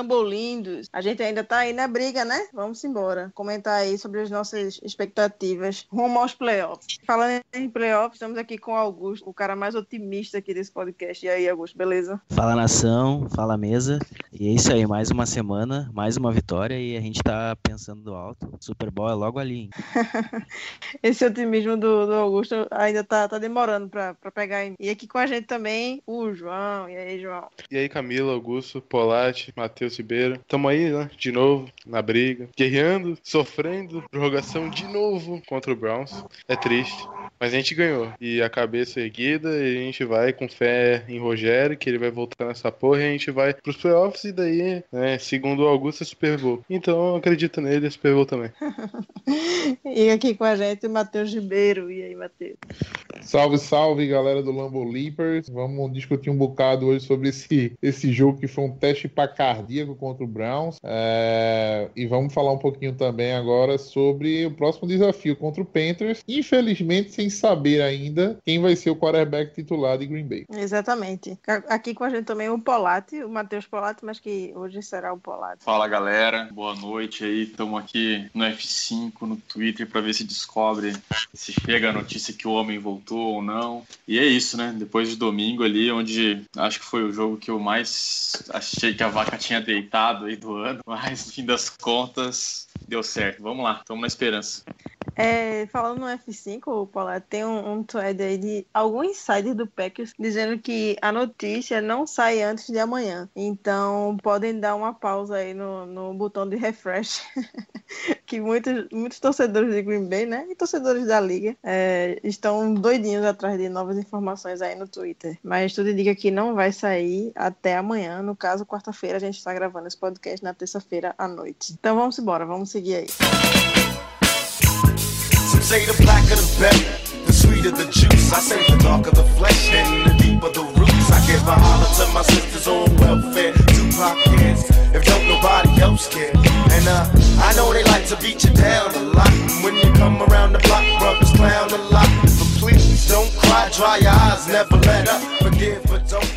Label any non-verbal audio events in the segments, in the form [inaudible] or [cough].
lambolindos? A gente ainda tá aí na briga, né? Vamos embora. Comentar aí sobre as nossas expectativas rumo aos playoffs. Falando em playoffs, estamos aqui com o Augusto, o cara mais otimista aqui desse podcast. E aí, Augusto, beleza? Fala nação, fala mesa. E é isso aí, mais uma semana, mais uma vitória e a gente tá pensando alto. Super Bowl é logo ali. hein? [laughs] Esse otimismo do, do Augusto ainda tá, tá demorando pra, pra pegar em. E aqui com a gente também o João. E aí, João? E aí, Camila, Augusto, Polatti, Matheus Ribeiro. Tamo aí, né? De novo, na briga. Guerreando, sofrendo, prorrogação de novo contra o Browns. É triste. Mas a gente ganhou. E a cabeça erguida, e a gente vai com fé em Rogério, que ele vai voltar nessa porra, e a gente vai pros playoffs, e daí, né, segundo o Augusto, é Super Bowl. Então eu acredito nele, é Super Bowl também. [laughs] E aqui com a gente o Matheus Ribeiro. E aí, Matheus? Salve, salve, galera do Lambo Leapers. Vamos discutir um bocado hoje sobre esse, esse jogo que foi um teste para cardíaco contra o Browns. É, e vamos falar um pouquinho também agora sobre o próximo desafio contra o Panthers. Infelizmente, sem saber ainda quem vai ser o quarterback titular de Green Bay. Exatamente. Aqui com a gente também o Polatti, o Matheus Polatti, mas que hoje será o Polatti. Fala galera, boa noite aí. Estamos aqui no F5, no Twitter, para ver se descobre se chega a notícia que o homem voltou ou não. E é isso, né? Depois de domingo ali, onde acho que foi o jogo que eu mais achei que a vaca tinha deitado aí do ano, [laughs] mas no fim das contas deu certo. Vamos lá, estamos na esperança. É, falando no F5, Paula, tem um, um thread aí de algum insider do Packers dizendo que a notícia não sai antes de amanhã. Então podem dar uma pausa aí no, no botão de refresh. [laughs] que muitos, muitos torcedores de Green Bay, né? E torcedores da liga é, estão doidinhos atrás de novas informações aí no Twitter. Mas tudo indica que não vai sair até amanhã. No caso, quarta-feira, a gente está gravando esse podcast na terça-feira à noite. Então vamos embora, vamos seguir aí. Some say the blacker the better, the sweeter the juice. I say the darker the flesh and the deeper the roots. I give a holler to my sisters on welfare, two pockets, if don't nobody else care. And uh, I know they like to beat you down a lot. And when you come around the block, brothers clown a lot. But please don't cry, dry your eyes, never let up. Forgive, but don't.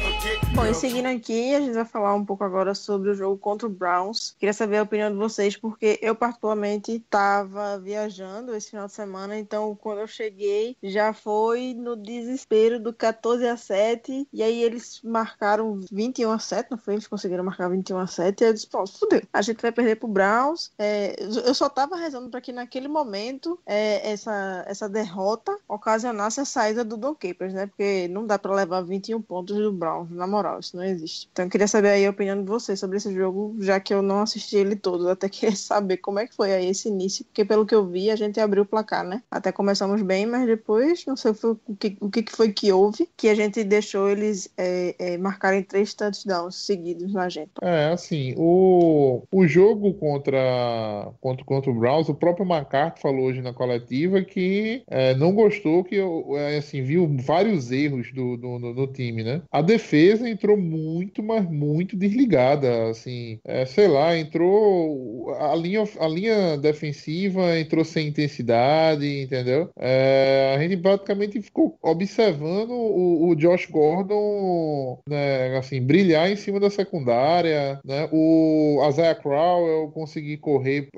Bom, e seguindo aqui, a gente vai falar um pouco agora sobre o jogo contra o Browns. Queria saber a opinião de vocês, porque eu, particularmente, estava viajando esse final de semana, então quando eu cheguei, já foi no desespero do 14 a 7, e aí eles marcaram 21 a 7, não foi? Eles conseguiram marcar 21 a 7, e eu disse, pô, fudeu, a gente vai perder pro Browns. É, eu só tava rezando para que naquele momento é, essa, essa derrota ocasionasse a saída do Don Capers, né? Porque não dá para levar 21 pontos do Browns, na moral isso não existe. Então eu queria saber aí a opinião de vocês sobre esse jogo, já que eu não assisti ele todo, até queria [laughs] saber como é que foi aí esse início, porque pelo que eu vi, a gente abriu o placar, né? Até começamos bem, mas depois, não sei o que, o que foi que houve, que a gente deixou eles é, é, marcarem três touchdowns seguidos na gente. É, assim, o, o jogo contra, contra, contra o Browns, o próprio McCarthy falou hoje na coletiva que é, não gostou, que é, assim, viu vários erros do, do, do time, né? A defesa entrou muito, mas muito desligada, assim, é, sei lá, entrou a linha, a linha defensiva entrou sem intensidade, entendeu? É, a gente praticamente ficou observando o, o Josh Gordon, né, assim, brilhar em cima da secundária, né? O Isaiah Crowell conseguir correr,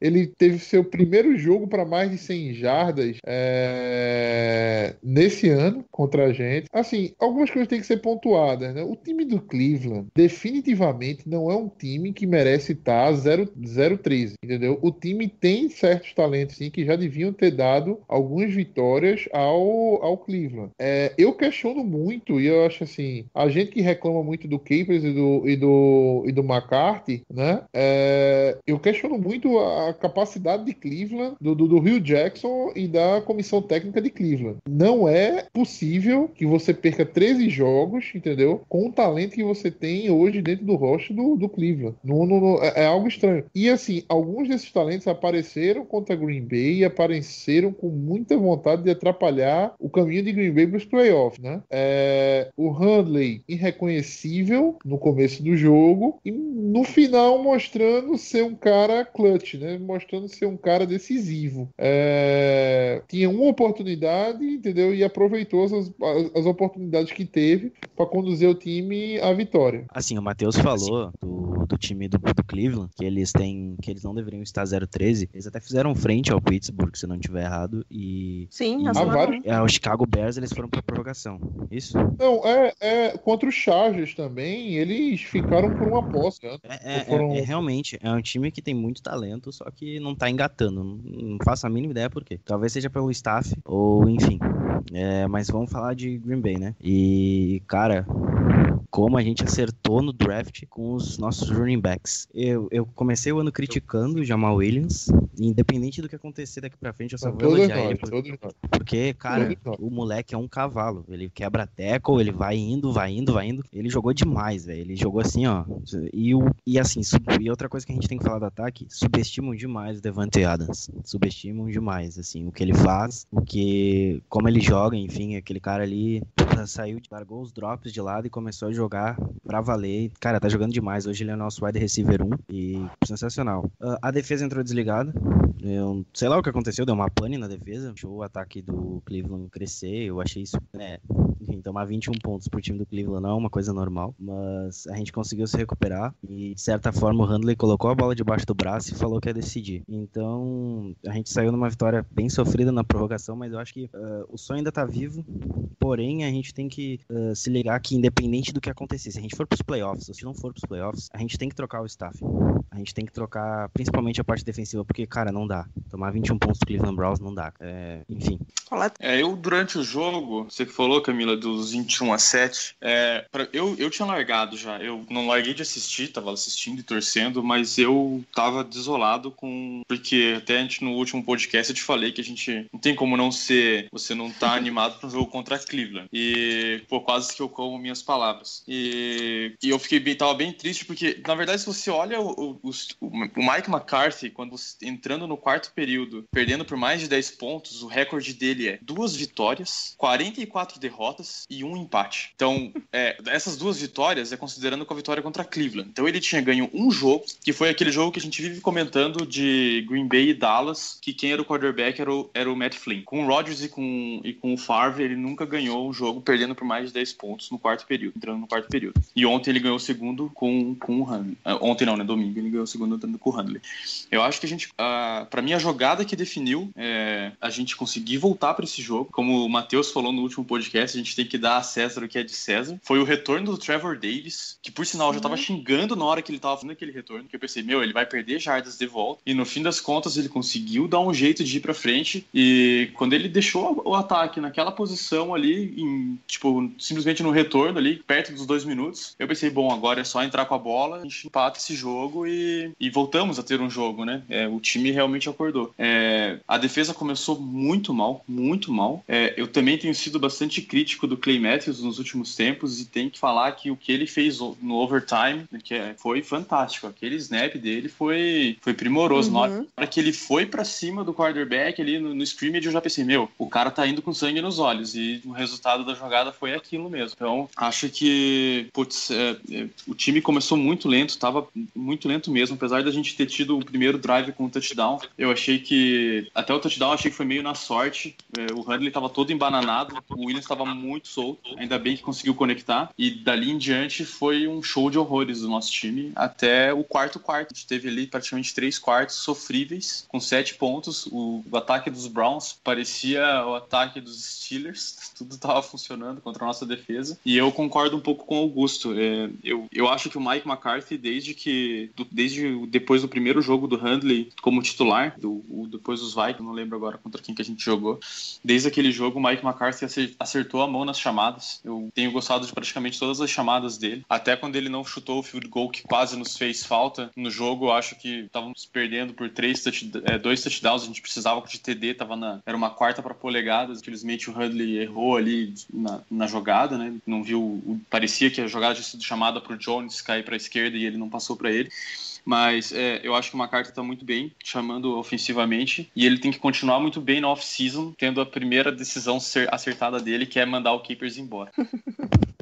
ele teve seu primeiro jogo para mais de 100 jardas é, nesse ano contra a gente. Assim, algumas coisas têm que ser pontuadas, né? O time do Cleveland definitivamente não é um time que merece estar 0-13, entendeu? O time tem certos talentos sim que já deviam ter dado algumas vitórias ao, ao Cleveland. É, eu questiono muito e eu acho assim, a gente que reclama muito do Capers e do, e do, e do McCarthy, né? É, eu questiono muito a capacidade de Cleveland, do, do, do Rio Jackson e da comissão técnica de Cleveland. Não é possível que você perca 13 jogos, entendeu? Com o talento que você tem hoje dentro do roster do, do Cleveland. No, no, no, é, é algo estranho. E assim, alguns desses talentos apareceram contra Green Bay e apareceram com muita vontade de atrapalhar o caminho de Green Bay para os playoffs, né? É, o Handley irreconhecível no começo do jogo e no final mostrando ser um cara clutch, né? Mostrando ser um cara decisivo. É, tinha uma oportunidade, entendeu? E aproveitou as, as oportunidades que teve para conduzir o time à vitória. Assim, o Matheus falou do, do time do, do Cleveland que eles têm que eles não deveriam estar 0-13. Eles até fizeram frente ao Pittsburgh, se não tiver errado, e Sim, e um. é, o Chicago Bears eles foram para prorrogação. Isso? Não, é, é contra os Chargers também, eles ficaram por uma posse. Né? É, é- Foram- é- é realmente é um time que tem muito talento, só que não tá engatando. Não, não faço a mínima ideia por quê. Talvez seja pelo staff, ou enfim. É, mas vamos falar de Green Bay, né? E, cara, como a gente acertou no draft com os nossos running backs. Eu, eu comecei o ano criticando o Jamal Williams. Independente do que acontecer daqui pra frente, eu só vou elogiar ele. nós, por- todos nós. porque, cara, o moleque é um cavalo. Ele quebra tackle, ele vai indo, vai indo, vai indo. Ele jogou demais, velho. Ele jogou assim, ó. E, o, e assim, sub- e outra coisa que a gente tem que falar do ataque, subestimam demais o Devante Adams. Subestimam demais, assim, o que ele faz, o que. como ele joga, enfim, aquele cara ali [laughs] saiu, largou os drops de lado e começou a jogar pra valer. Cara, tá jogando demais. Hoje ele é nosso wide receiver 1 e sensacional. Ah, a defesa entrou desligada. Eu sei lá o que aconteceu, deu uma pane na defesa. Deixou o ataque do Cleveland crescer. Eu achei isso, né? Enfim, tomar 21 pontos pro time do Cleveland não é uma coisa normal, mas a gente conseguiu se recuperar e de certa forma o Handley colocou a bola debaixo do braço e falou que ia decidir. Então a gente saiu numa vitória bem sofrida na prorrogação, mas eu acho que ah, o sonho ainda tá vivo. Porém, a gente tem que ah, se ligar que independente do que acontecer, se a gente for pros playoffs ou se não for pros playoffs, a gente tem que trocar o staff. A gente tem que trocar principalmente a parte defensiva, porque, cara, não dá. Tomar 21 pontos do Cleveland Browns não dá. É, enfim. É, eu durante o jogo, você que falou, Camila, dos 21 a 7, é, pra- eu, eu tinha largado já. Eu não larguei de assistir, tava assistindo e torcendo, mas eu tava desolado com. Porque até a gente no último podcast eu te falei que a gente não tem como não ser. Você não tá [laughs] animado pro jogo contra Cleveland. E, pô, quase que eu como minhas palavras. E, e eu fiquei bem, tava bem triste, porque, na verdade, se você olha o, o, o Mike McCarthy, quando entrando no quarto período, perdendo por mais de 10 pontos, o recorde dele é duas vitórias, 44 derrotas e um empate. Então, é, essas duas vitórias é considerando com a vitória contra Cleveland. Então, ele tinha ganho um jogo, que foi aquele jogo que a gente vive comentando de Green Bay e Dallas, que quem era o quarterback era o, era o Matt Flynn. Com o Rodgers e com, e com o Favre, ele nunca ganhou um jogo perdendo por mais de 10 pontos no quarto período, entrando no quarto período. E ontem ele ganhou o segundo com, com o Handley. Ah, ontem não, né? Domingo ele ganhou o segundo com o Handley. Eu acho que a gente, ah, para mim, a jogada que definiu é a gente conseguir voltar para esse jogo. Como o Matheus falou no último podcast, a gente tem que dar a César o que é de César. Foi o retorno do Trevor Davis, que por sinal eu já tava xingando na hora que ele tava fazendo aquele retorno, que eu pensei, meu, ele vai perder jardas de volta. E no fim das contas, ele conseguiu dar um jeito de ir pra frente. E quando ele deixou o ataque naquela posição ali, em, tipo, simplesmente no retorno ali, perto dos dois minutos, eu pensei, bom, agora é só entrar com a bola, a gente empata esse jogo e, e voltamos a ter um jogo, né? É, o time realmente acordou. É, a defesa começou muito mal, muito mal. É, eu também tenho sido bastante crítico do Clay Matthews nos últimos tempos e tenho que falar que o que ele fez no overtime que é- foi fantástico. Aquele snap dele foi, foi primoroso. Na hora- Uhum. na hora que ele foi pra cima do quarterback ali no, no scrimmage, eu já pensei, meu, o cara tá indo com sangue nos olhos. E o resultado da jogada foi aquilo mesmo. Então, acho que, putz, é, é, o time começou muito lento, tava muito lento mesmo. Apesar da gente ter tido o primeiro drive com o touchdown, eu achei que, até o touchdown, achei que foi meio na sorte. É, o Handley tava todo embananado, o Williams tava muito solto. Ainda bem que conseguiu conectar. E dali em diante foi um show de horrores do nosso time até o quarto quarto. A gente teve ali praticamente três quartos sofríveis, com sete pontos. O, o ataque dos Browns parecia o ataque dos Steelers. [laughs] Tudo tava funcionando contra a nossa defesa. E eu concordo um pouco com o Augusto. É, eu, eu acho que o Mike McCarthy, desde que. do- desde o- depois do primeiro jogo do Handley como titular, do, o- depois dos Vikings, não lembro agora contra quem que a gente jogou. Desde aquele jogo, o Mike McCarthy acer- acertou a mão nas chamadas. Eu tenho gostado de praticamente todas as chamadas dele. Até quando ele não chutou o field goal que quase nos fez falta no jogo, eu acho que estávamos perdendo por três touch- é, dois touchdowns. A gente precisava de TD, tava na, era uma quarta para polegadas. Infelizmente o Handley errou ali na, na jogada, né? Não viu, o- parecia parecia que a jogada tinha sido chamada para o Jones cair para a esquerda e ele não passou para ele. Mas é, eu acho que o carta está muito bem, chamando ofensivamente, e ele tem que continuar muito bem na off-season, tendo a primeira decisão ser acertada dele, que é mandar o Keepers embora. [laughs]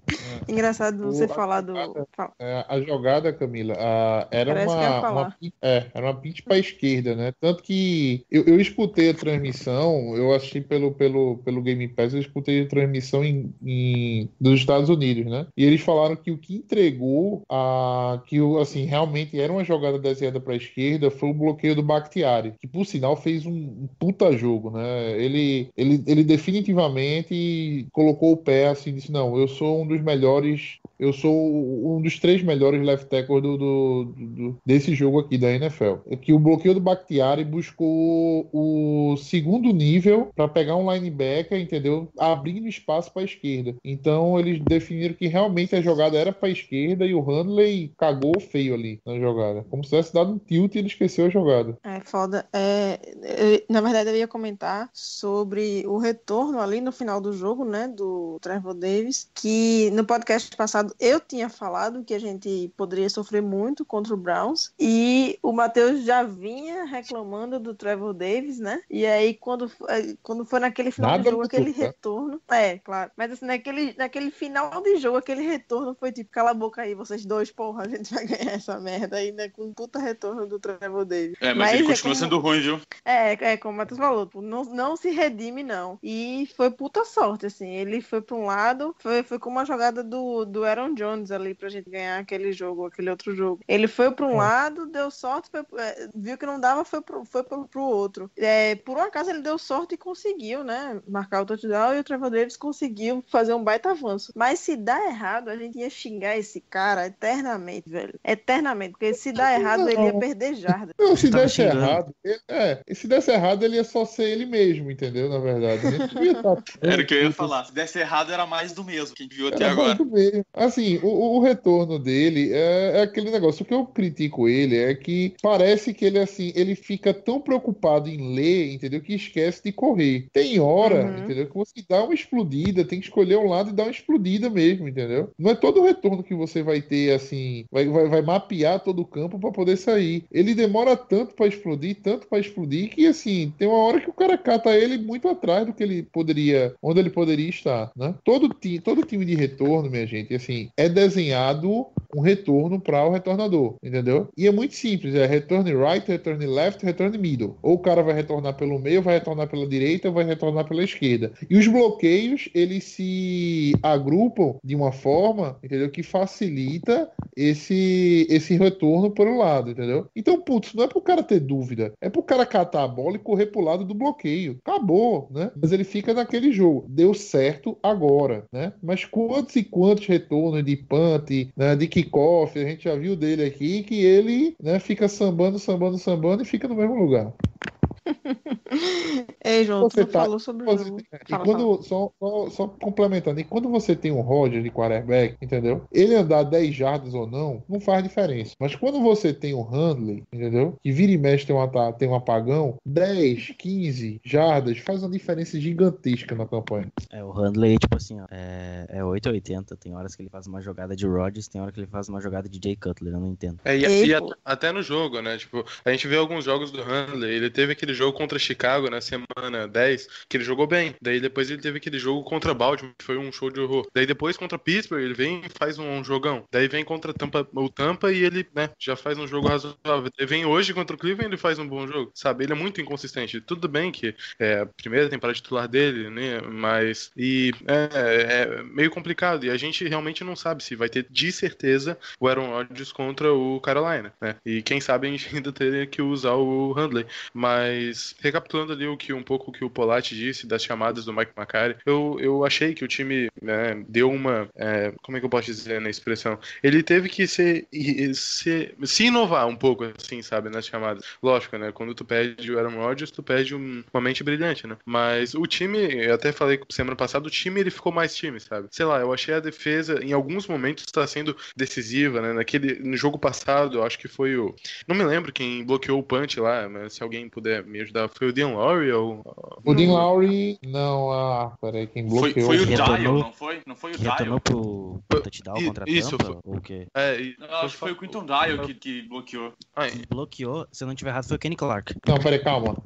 Engraçado você O- falar do. fala. É, a jogada, Camila, a- era, uma, uma, é, era uma pitch para esquerda, né? Tanto que eu, eu escutei a transmissão, eu assisti pelo, pelo, pelo Game Pass, eu escutei a transmissão em, em- dos Estados Unidos, né? E eles falaram que o que entregou a que o, assim realmente era uma jogada desenhada para a esquerda foi o bloqueio do Bakhtiari, que por sinal fez um, um puta jogo, né? Ele, ele, ele definitivamente colocou o pé assim, disse não, eu sou um dos melhores eu sou um dos três melhores left tackles do, do- do- desse jogo aqui da NFL. É que o bloqueio do Bakhtiari buscou o segundo nível para pegar um linebacker, entendeu? Abrindo espaço para a esquerda. Então eles definiram que realmente a jogada era para a esquerda e o Handley cagou feio ali na jogada. Como se tivesse dado um tilt e ele esqueceu a jogada. É foda. É, eu- na verdade, eu ia comentar sobre o retorno ali no final do jogo, né, do Trevor Davis, que no podcast passado eu tinha falado que a gente poderia sofrer muito contra o Browns, e o Matheus já vinha reclamando do Trevor Davis, né? E aí, quando, eh, quando foi naquele final Nada do jogo, aquele tá? retorno. É, claro. Mas assim, naquele, naquele final de jogo, aquele retorno foi tipo, cala a boca aí, vocês dois, porra, a gente vai ganhar essa merda aí, né? Com um puta retorno do Trevor Davis. É, mas, ele é continua como- sendo ruim, viu? é, é como o Matheus falou, tipo, não, não se redime, não. E foi puta sorte, assim. Ele foi pra um lado, foi, foi com uma jogada do, do Aaron Jones ali pra gente ganhar aquele jogo, aquele outro jogo. Ele foi pra um lado, deu sorte, foi- é, viu que não dava, foi pro, foi pro, pro outro. É, por um acaso ele deu sorte e conseguiu, né? Marcar o touchdown e o Trevor Davis conseguiu fazer um baita avanço. Mas se dá errado, a gente ia xingar esse cara eternamente, velho. Eternamente. Porque se dá errado, ele ia perder jarda. Não, se desse errado, ele- é, se desse errado, ele ia só ser ele mesmo, entendeu? Na verdade. Ele ia tá [laughs] Era o que eu ia falar. Se desse errado, era mais do mesmo que a gente viu até Era agora. muito bem. Assim, o, o retorno dele é, é aquele negócio. O que eu critico ele é que parece que ele assim, ele fica tão preocupado em ler, entendeu? Que esquece de correr. Tem hora, Uhum. entendeu? Que você dá uma explodida, tem que escolher um lado e dar uma explodida mesmo, entendeu? Não é todo o retorno que você vai ter assim, vai, vai, vai mapear todo o campo para poder sair. Ele demora tanto para explodir, tanto para explodir, que assim, tem uma hora que o cara cata ele muito atrás do que ele poderia, onde ele poderia estar, né? Todo, ti, todo time de retorno, minha gente, assim, é desenhado um retorno para o retornador, entendeu? E é muito simples, é return right, return left, return middle. Ou o cara vai retornar pelo meio, vai retornar pela direita, vai retornar pela esquerda. E os bloqueios, eles se agrupam de uma forma, entendeu? Que facilita esse esse retorno pelo lado, entendeu? Então, putz, não é pro cara ter dúvida, é pro cara catar a bola e correr pro lado do bloqueio. Acabou, né? Mas ele fica naquele jogo. Deu certo agora, né? Mas quantos e quantos retornos de punt, né, de kickoff, a gente já viu dele aqui, que ele né, fica sambando, sambando, sambando e fica no mesmo lugar. [laughs] Ei, [laughs] João, Você tu tá- falou sobre o Você- jogo. e Fala, quando, Só, só, só complementando, e quando você tem um Roger de quarterback, entendeu? Ele andar 10 jardas ou não, não faz diferença. Mas quando você tem um Handley, entendeu? Que vira e mexe tem um, ata- tem um apagão, 10, 15 jardas faz uma diferença gigantesca na campanha. É, o Handley, tipo assim, ó, é, é 880. Tem horas que ele faz uma jogada de Rodgers, tem hora que ele faz uma jogada de Jay Cutler, eu não entendo. É, e, e at- até no jogo, né? Tipo, a gente vê alguns jogos do Handley. Ele teve aquele jogo contra Chicago na semana 10, que ele jogou bem. Daí depois ele teve aquele jogo contra Baltimore, que foi um show de horror. Daí depois contra Pittsburgh, ele vem e faz um, jogão. Daí vem contra Tampa, o Tampa e ele, né, já faz um jogo razoável. Daí vem hoje contra o Cleveland ele faz um bom jogo. Sabe? Ele é muito inconsistente. Tudo bem que é a primeira temporada titular dele, né? Mas. E é, é meio complicado. E a gente realmente não sabe se vai ter de certeza o Aaron Rodgers contra o Carolina, né? E quem sabe a gente [laughs] ainda teria que usar o Handley. Mas recapitulando ali o que um pouco que o Polatti disse das chamadas do Mike McCarthy, eu, eu achei que o time né, deu uma. é, como é que eu posso dizer na expressão? Ele teve que ser, e- se, se inovar um pouco, assim, sabe, nas chamadas. Lógico, né? Quando tu perde o Aaron Rodgers, tu perde um- uma mente brilhante, né? Mas o time, eu até falei semana passada, o time ele ficou mais time, sabe? Sei lá, eu achei a defesa, em alguns momentos, está sendo decisiva, né? Naquele, no jogo passado, eu acho que foi o. Não me lembro quem bloqueou o punch lá, mas se alguém puder me ajudar, foi o Dean Lowry ou. O Dean Lowry, não, ah, peraí, quem Foi, bloqueou. foi o Retornou- Dial, não foi? Não foi o Que Dial? retornou pro, pro touchdown I- contra a isso, Tampa? foi- Ou o quê? É, e- Não, acho que foi o Quinton Dial que, que bloqueou. Ah, Quem bloqueou, se eu não tiver errado, foi o Kenny Clark. Não, peraí, calma.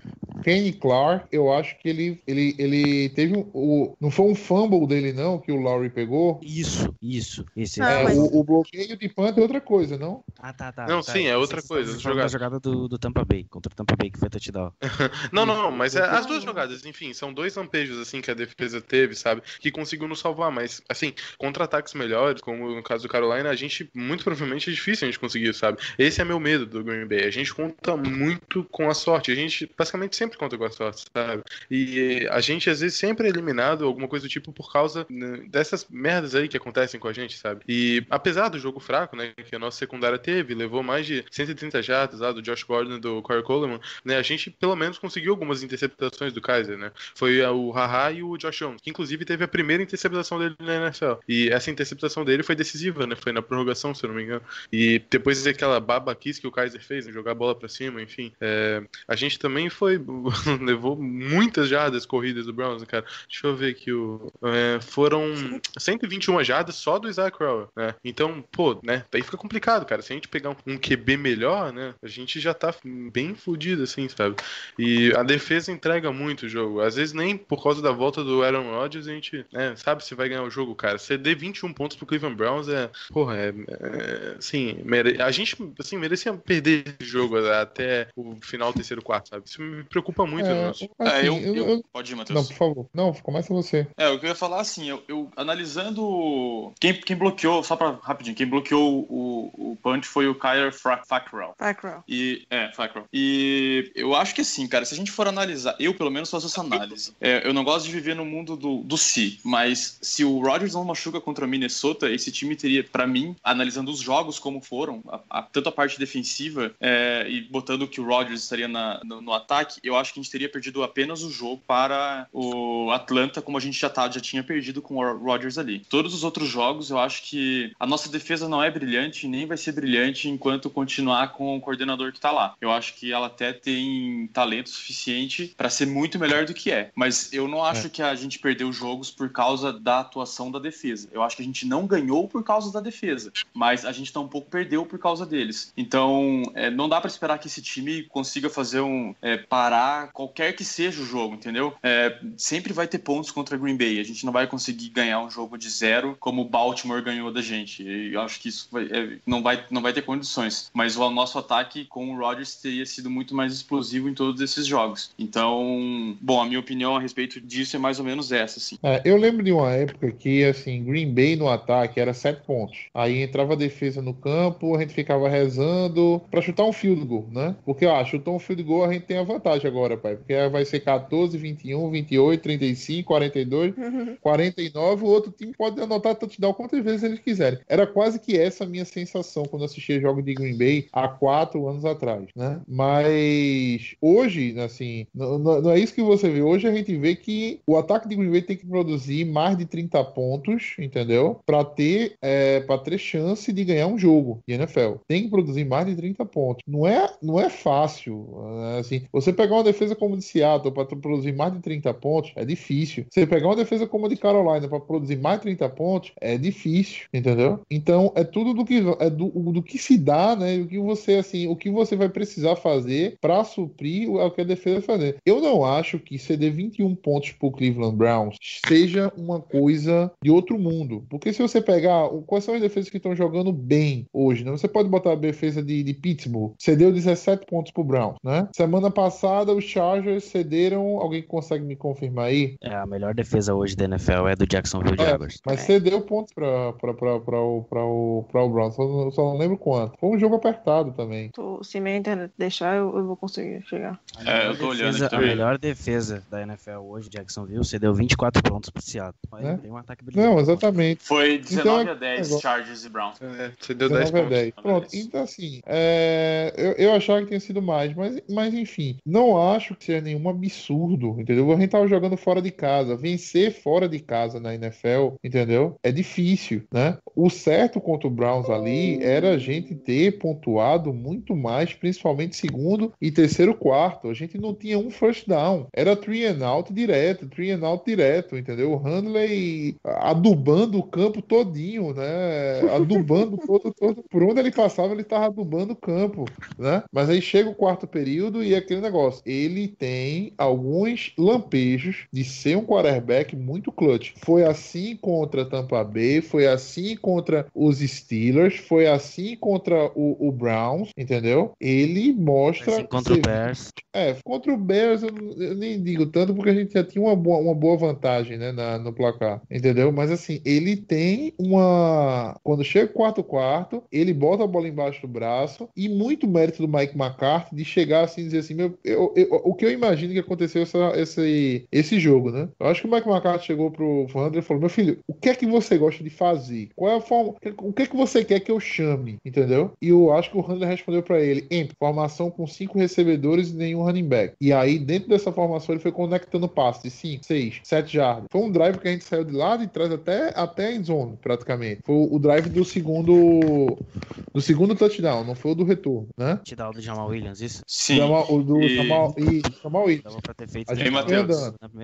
Kenny Clark, eu acho que ele, ele, ele teve um, o. Não foi um fumble dele, não, que o Lowry pegou. Isso, isso. Esse Não, É, mas- o, o bloqueio de punt é outra coisa, não? Ah, tá, tá. Não, tá. sim, é outra Você- coisa, Você falou da jogada do, do Tampa Bay, contra o Tampa Bay, que foi touchdown. [laughs] Não, não, não, mas é, as duas jogadas, enfim, são dois lampejos assim que a defesa teve, sabe? Que conseguiu nos salvar, mas assim, contra-ataques melhores, como no caso do Carolina, a gente muito provavelmente é difícil a gente conseguir, sabe? Esse é meu medo do Green Bay. A gente conta muito com a sorte, a gente basicamente sempre conta com a sorte, sabe? E a gente às vezes sempre é eliminado, alguma coisa do tipo, por causa né, dessas merdas aí que acontecem com a gente, sabe? E apesar do jogo fraco, né, que a nossa secundária teve, levou mais de 130 jardas lá do Josh Gordon do Corey Coleman, né, a gente pelo menos conseguiu algumas interceptações do Kaiser, né? Foi o Haha e o Josh Jones, que inclusive teve a primeira interceptação dele na NFL. E essa interceptação dele foi decisiva, né? Foi na prorrogação, se eu não me engano. E depois daquela babaquice que o Kaiser fez, né, jogar a bola pra cima, enfim. é, a gente também foi. [laughs] levou muitas jardas corridas do Browns, cara. Deixa eu ver aqui. O, é, foram 121 jardas só do Isaac Crowell, né? Então, pô, né? Daí fica complicado, cara. Se a gente pegar um, QB melhor, né? A gente já tá bem fudido, assim, sabe? E a defesa entrega muito o jogo. Às vezes nem por causa da volta do Aaron Rodgers a gente né, sabe se vai ganhar o jogo, cara. Ceder 21 pontos pro Cleveland Browns é. Porra, é. é assim, mere... a gente assim, merecia perder esse jogo até o final do terceiro quarto, sabe? Isso me preocupa muito. É, assim, É, eu, eu- eu- Pode ir, Não, Matheus. por favor. Não, começa você. É, o que eu ia falar assim, eu, eu analisando. Quem, quem bloqueou, só pra rapidinho, quem bloqueou o, o punch foi o Kyler Fackrell. Fackrell. E, é, Fackrell. E eu acho que assim, cara, se a gente for analisar, eu pelo menos faço essa análise. É, eu não gosto de viver no mundo do, do si, mas se o Rodgers não machuca contra o Minnesota, esse time teria, pra mim, analisando os jogos como foram, a- a- tanto a parte defensiva é, e botando que o Rodgers estaria na- no, no ataque, eu acho que a gente teria perdido apenas o jogo para o Atlanta, como a gente já, tá, já tinha perdido com o Rodgers ali. Todos os outros jogos, eu acho que a nossa defesa não é brilhante, nem vai ser brilhante enquanto continuar com o coordenador que tá lá. Eu acho que ela até tem talento suficiente para ser muito melhor do que é. Mas eu não acho que a gente perdeu jogos por causa da atuação da defesa. Eu acho que a gente não ganhou por causa da defesa, mas a gente tampouco perdeu por causa deles. Então, é, não dá para esperar que esse time consiga fazer um é, parar qualquer que seja o jogo, entendeu? É, sempre vai ter pontos contra Green Bay. A gente não vai conseguir ganhar um jogo de zero como o Baltimore ganhou da gente. E eu acho que isso vai- é, não, vai, não vai ter condições. Mas o nosso ataque com o Rodgers teria sido muito mais explosivo em todos esses jogos. Então, bom, a minha opinião a respeito disso é mais ou menos essa, assim. É, eu lembro de uma época que, assim, Green Bay no ataque era sete pontos. Aí entrava a defesa no campo, a gente ficava rezando pra chutar um field goal, né? Porque, ó, chutou um field goal, a gente tem a vantagem agora, pai. Porque vai ser 14, 21, 28, 35, 42, 49. O outro time pode anotar touchdown quantas vezes eles quiserem. Era quase que essa a minha sensação quando assistia jogo de Green Bay há quatro anos atrás, né? Mas hoje, assim, não, não- é isso que você vê. Hoje a gente vê que o ataque de Green Bay tem que produzir mais de 30 pontos, entendeu? Pra ter, é, para ter chance de ganhar um jogo de NFL. Tem que produzir mais de 30 pontos. Não é, não é fácil. é, Assim, você pegar uma defesa como de Seattle para produzir mais de 30 pontos é difícil. Você pegar uma defesa como a de Carolina para produzir mais de 30 pontos é difícil, entendeu? Então é tudo do que é do, do que se dá, né? O que você assim, o que você vai precisar fazer para suprir o, o que a defesa fazer. Eu não acho que ceder 21 pontos pro Cleveland Browns seja uma coisa de outro mundo, porque se você pegar o- quais são as defesas que estão jogando bem hoje, né? Você pode botar a defesa de, de Pittsburgh, cedeu 17 pontos pro Browns, né? Semana passada os Chargers cederam, alguém consegue me confirmar aí? É, a melhor defesa hoje da NFL é do Jacksonville É, Jaguars. mas cedeu pontos pra, pra, pra, pra, o, pra, o, pra o Browns, só, não- só não lembro quanto. Foi um jogo apertado também. Tô- se minha internet deixar, eu, eu vou conseguir chegar. É, eu tô olhando Defesa- aqui a melhor defesa da NFL hoje, Jacksonville, cedeu 24 pontos pro Seattle. Olha, É? tem um ataque brilhante. Não, exatamente. Foi 19 Então, a 10, agora- Chargers e Browns. É, você deu 10 19 a pontos. 10. Pronto, então assim, é, eu, eu achava que tinha sido mais, mas, mas enfim, não acho que seja nenhum absurdo, entendeu? A gente tava jogando fora de casa, vencer fora de casa na NFL, entendeu? É difícil, né? O certo contra o Browns ali era a gente ter pontuado muito mais, principalmente segundo e terceiro quarto. A gente não tinha um first down. Era three and out direto, three and out direto, entendeu? O Handley adubando o campo todinho, né? Adubando [laughs] todo, todo. Por onde ele passava, ele tava adubando o campo, né? Mas aí chega o quarto período e é aquele negócio. Ele tem alguns lampejos de ser um quarterback muito clutch. Foi assim contra Tampa Bay, foi assim contra os Steelers, foi assim contra o, o Browns, entendeu? Ele mostra. Assim, contra o ser- Bears. É, contra o Bears eu, eu nem digo tanto porque a gente já tinha uma boa, uma boa vantagem, né, na- no placar, entendeu? Mas assim, ele tem uma. Quando chega o quarto quarto, ele bota a bola embaixo do braço e muito mérito do Mike McCarthy de chegar assim e dizer assim: meu, eu- eu- o que eu imagino que aconteceu essa, esse, esse jogo, né? Eu acho que o Mike McCarthy chegou pro Wander e falou: meu filho, o que é que você gosta de fazer? Qual é a forma? O que é que você quer que eu chame? Entendeu? E eu acho que o Handler respondeu pra ele: em formação com cinco recebedores e nenhum running back. E aí, dentro dessa formação, ele foi conectando passes de 5, 6, 7 jardas. Foi um drive que a gente saiu de lá de trás até, até a endzone, praticamente. Foi o drive do segundo do segundo touchdown, não foi o do retorno, né? O do Jamal Williams, isso? Sim. Jamal- o do E- Jamal, e, Williams. Dava pra ter feito E Matheus?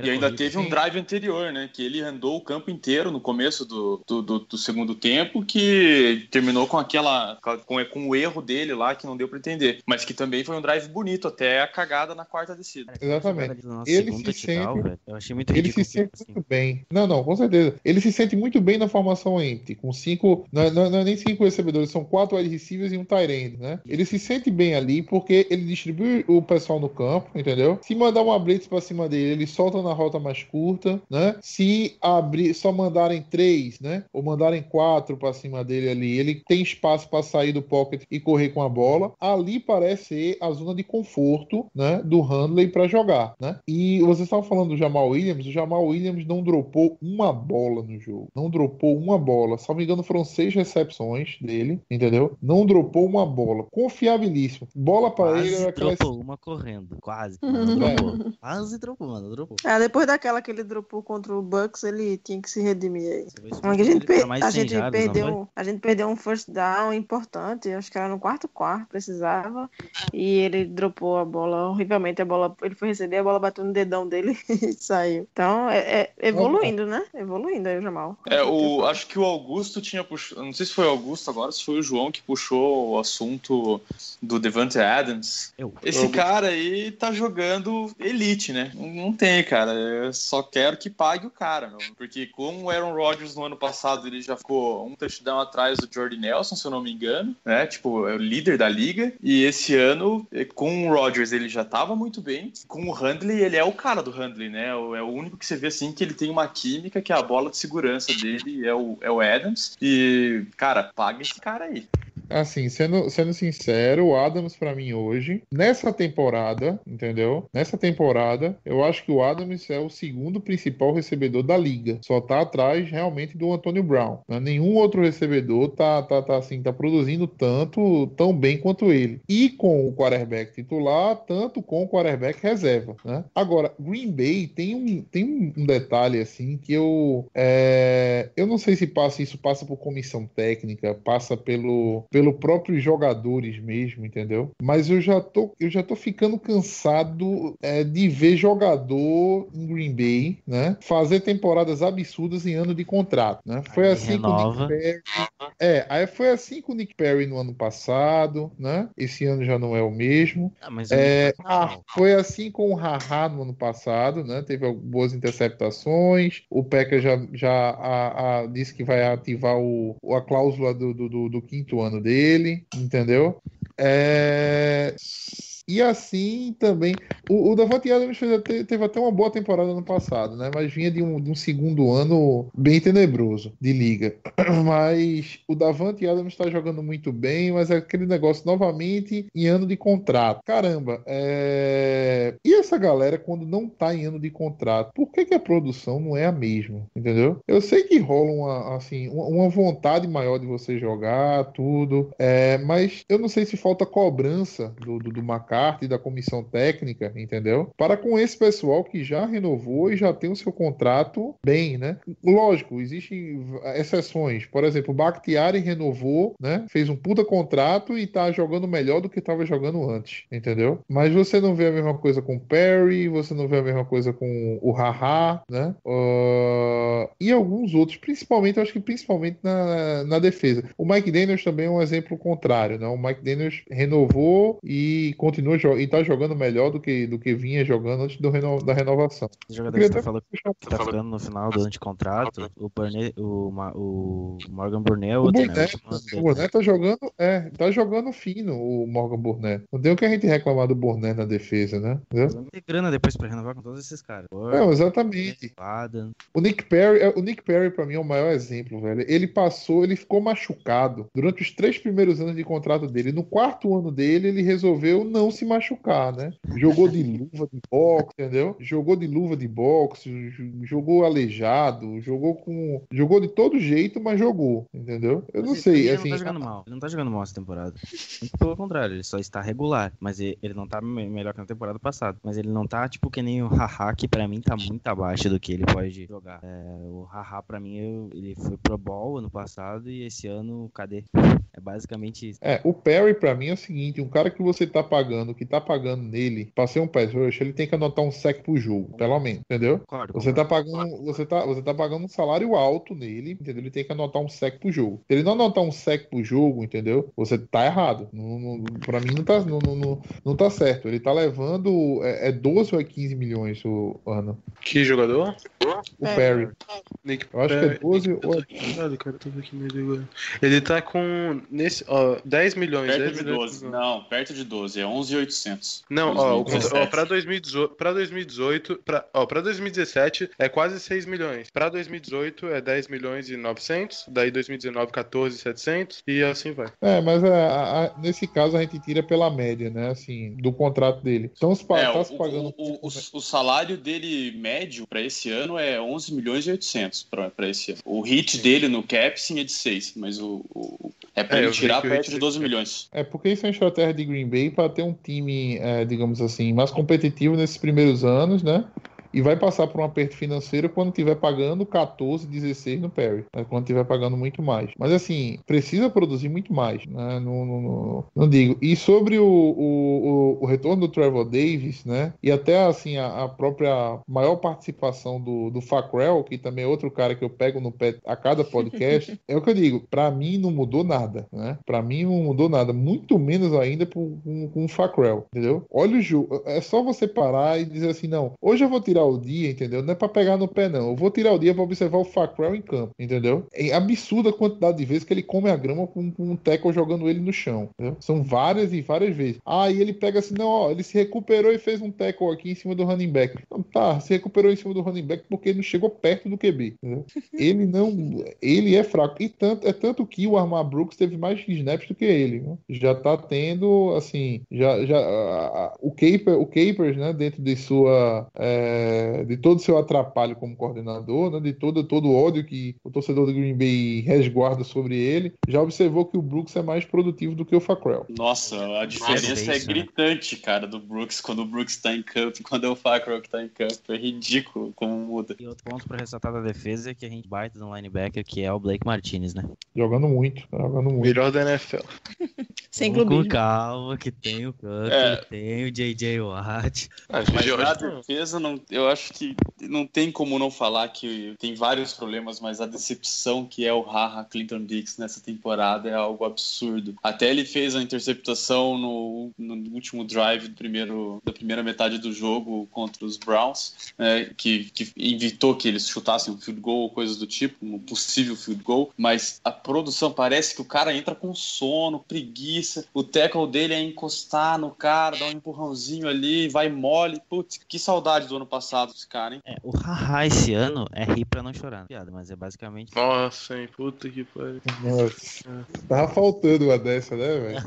E ainda corrida. teve um drive anterior, né? Que ele andou o campo inteiro no começo do, do, do- do segundo tempo, que terminou com aquela. Com, com o erro dele lá, que não deu pra entender. Mas que também foi um drive bonito, até a cagada na quarta descida. Exatamente. Ele se sente- Eu achei muito Ele se sente assim. muito bem. Não, não, com certeza. Ele se sente muito bem na formação empty, com cinco. Não, é- não, não é nem cinco recebedores, são quatro wide receivers e um tight end, né? Ele se sente bem ali porque ele distribui o pessoal no campo, entendeu? Se mandar uma blitz pra cima dele, ele solta na rota mais curta, né? Se abrir, só mandarem três, né? Ou mandarem quatro pra cima dele ali, ele tem espaço pra sair do pocket e correr com a bola. Ali parece ser a zona de conforto, né? Do Handley pra jogar, né? E vocês estavam falando do Jamal Williams, o Jamal Williams não dropou uma bola no jogo. Não dropou uma bola. Se não me engano, foram seis recepções dele, entendeu? Não dropou uma bola. Confiabilíssimo. Bola pra ele era aquela. dropou uma correndo. Quase. mas não É. dropou. Quase dropou, mano. Dropou. Ah, depois daquela que ele dropou contra o Bucks, ele tinha que se redimir aí. A gente, per- a 100 gente jardas, perdeu, um- a gente perdeu um first down importante, acho que era no quarto quarto, precisava, e ele dropou a bola horrivelmente, a bola, ele foi receber, a bola bateu no dedão dele [laughs] e saiu. Então, é, é evoluindo, né? Evoluindo aí o Jamal. É, o, acho que o Augusto tinha puxado. Não sei se foi o Augusto agora, se foi o João que puxou o assunto do Devante Adams. Eu. Esse cara aí tá jogando elite, né? Não, não tem, cara. Eu só quero que pague o cara, meu. Porque com o Aaron Rodgers no ano passado, ele já ficou um touchdown atrás do Jordy Nelson, se eu não me engano, né? Tipo, é o líder da liga. E esse ano, eh, com o Rodgers, ele já tava muito bem. Com o Handley, ele é o cara do Handley, né? É o único que você vê assim que ele tem uma química, que é a bola de segurança dele é o, é o Adams. E, cara, paga esse cara aí. Assim, sendo, sendo sincero, o Adams pra mim hoje, nessa temporada, entendeu? Nessa temporada, eu acho que o Adams é o segundo principal recebedor da liga. Só tá atrás realmente do Antônio Brown. né? Nenhum outro recebedor tá, tá, tá assim, tá produzindo tanto, tão bem quanto ele. E com o quarterback titular, tanto com o quarterback reserva, né? Agora, Green Bay tem um, tem um detalhe assim que eu é, eu não sei se passa isso passa por comissão técnica, passa pelo pelo próprios jogadores mesmo, entendeu? Mas eu já tô eu já tô ficando cansado é, de ver jogador em Green Bay, né? Fazer temporadas absurdas em ano de contrato, né? Foi Aí assim com o renova. Nick Perry. É, aí foi assim com o Nick Perry no ano passado, né? Esse ano já não é o mesmo. Ah, mas É, ah, foi assim com o Haha no ano passado, né? Teve boas interceptações. O Packer já, já a- a- disse que vai ativar o, a cláusula do, do, do- do quinto ano dele, entendeu? É, E assim também. O, o Davante Adams fez até- teve até uma boa temporada no passado, né? Mas vinha de um, de um segundo ano bem tenebroso de liga. [clears throat] Mas o Davante Adams está jogando muito bem, mas é aquele negócio novamente em ano de contrato. Caramba, é... e essa galera quando não tá em ano de contrato, por que, que a produção não é a mesma? Entendeu? Eu sei que rola uma, assim, uma vontade maior de você jogar, tudo, é, mas eu não sei se falta cobrança do, do, do McCarthy McCarthy, da comissão técnica, entendeu? Para com esse pessoal que já renovou e já tem o seu contrato bem, né? Lógico, existem exceções. Por exemplo, o Bakhtiari renovou, né? Fez um puta contrato e tá jogando melhor do que estava jogando antes, entendeu? Mas você não vê a mesma coisa com o Perry, você não vê a mesma coisa com o Haha, né? Uh, e alguns outros, principalmente, acho que principalmente na, na defesa. O Mike Daniels também é um exemplo contrário, né? O Mike Daniels renovou e continua e tá jogando melhor do que, do que vinha jogando antes do reno, da renovação. O jogador que você falou que tá ficando no final do anticontrato, o, Burnett, o, o Morgan Burnett, o, né? Burnett, o Burnett tá jogando, é, tá jogando fino o Morgan Burnett. Não tem o que a gente reclamar do Burnett na defesa, né? Não tem grana depois pra renovar com todos esses caras. Não, exatamente. O Nick Perry, o Nick Perry para mim é o maior exemplo, velho. Ele passou, ele ficou machucado durante os três primeiros anos de contrato dele. No quarto ano dele, ele resolveu não se machucar, né? Jogou de luva de boxe, entendeu? Jogou de luva de boxe, jogou aleijado, jogou com, jogou de todo jeito, mas jogou, entendeu? Eu não sei, ele assim. Não tá jogando mal. Ele não tá jogando mal essa temporada. Pelo contrário, ele só está regular, mas ele não tá melhor que na temporada passada. Mas ele não tá tipo que nem o Haha, que para mim tá muito abaixo do que ele pode jogar. É, o Haha para mim eu, ele foi pro Bowl ano passado e esse ano cadê? É basicamente isso. É, o Perry para mim é o seguinte, um cara que você tá pagando, que tá pagando nele, pra ser um pass rush, ele tem que anotar um sec pro jogo, pelo menos, entendeu? Claro, você tá pagando, você tá, você tá pagando um salário alto nele, entendeu? Ele tem que anotar um sec pro jogo. Se ele não anotar um sec pro jogo, entendeu? Você tá errado. Não, não, pra mim não tá, não, não, não tá certo. Ele tá levando é, é 12 ou é 15 milhões o ano. Que jogador? O Perry. Nick Eu acho que é 12 ou Olha, cara, tô aqui meio agora. Ele tá com nesse, ó, 10 milhões, Perto 10 de milhões. 12. Não, perto de 12. É 11,800. Não, ó, o contra- 2017. ó, pra 2018, pra 2018, pra, ó, pra 2017 é quase 6 milhões. Pra 2018 é 10 milhões e 900, daí 2019 14 700 e assim vai. É, mas é, a- a- nesse caso a gente tira pela média, né? Assim, do contrato dele. Então, se É, tá o, se pagando. o, o, o- o salário dele médio pra esse ano é 11 milhões e 800 pra, pra esse ano. O hit dele no cap sim é de 6, mas o, o- é pra É, ele tirar perto de 12 milhões. É porque isso é uma estratégia de Green Bay para ter um time, é, digamos assim, mais competitivo nesses primeiros anos, né? E vai passar por um aperto financeiro quando tiver pagando 14, 16 no Perry. né? Quando tiver pagando muito mais. Mas assim, precisa produzir muito mais. Né? Não, não, não- não digo. E sobre o, o, o- retorno do Trevor Davis, né? E até assim, a, a própria maior participação do, do Facrell, que também é outro cara que eu pego no pé a cada podcast, [laughs] é o que eu digo. Pra mim não mudou nada, né? Pra mim não mudou nada. Muito menos ainda pro- com, com o Facrell, entendeu? Olha o jogo. É só você parar e dizer assim, não, hoje eu vou tirar o dia, entendeu? Não é pra pegar no pé, não. Eu vou tirar o dia pra observar o Facrell em campo, entendeu? É absurda a quantidade de vezes que ele come a grama com, com um tackle jogando ele no chão, entendeu? São várias e várias vezes. Ah, e ele pega assim, não, ó, ele se recuperou e fez um tackle aqui em cima do running back. Não, tá, se recuperou em cima do running back porque ele não chegou perto do QB, entendeu? [laughs] Ele não, ele é fraco. E tanto, é tanto que o Armar Brooks teve mais snaps do que ele, né? Já tá tendo, assim, já, já a- a- o Caper, o Capers, né, dentro de sua, é, de todo o seu atrapalho como coordenador, né, de todo, todo o ódio que o torcedor do Green Bay resguarda sobre ele, já observou que o Brooks é mais produtivo do que o Facrell. Nossa, a diferença isso, é né? gritante, cara, do Brooks quando o Brooks tá em campo e [laughs] quando é o Fackrell que tá em campo. É ridículo como muda. E outro ponto pra ressaltar da defesa é que a gente baita no linebacker, que é o Blake Martinez, né? Jogando muito, tá jogando muito. Melhor da NFL. [laughs] Sem clubismo. com calma, que tem o Cutter, É. tem o J.J. Watt. Ah, Mas na defesa, não, eu acho que não tem como não falar que tem vários problemas, mas a decepção que é o Haha Clinton Dix nessa temporada é algo absurdo. Até ele fez a interceptação no, no último drive do primeiro, da primeira metade do jogo contra os Browns, né, que, que evitou que eles chutassem um field goal ou coisas do tipo, um possível field goal, mas a produção parece que o cara entra com sono, preguiça, o tackle dele é encostar no cara, dar um empurrãozinho ali, vai mole. Putz, que saudade do ano passado hein? É, o haha esse ano é rir pra não chorar. Piada, mas é basicamente. Nossa, hein, puta que pariu. Nossa. Tava faltando uma dessa, né, velho?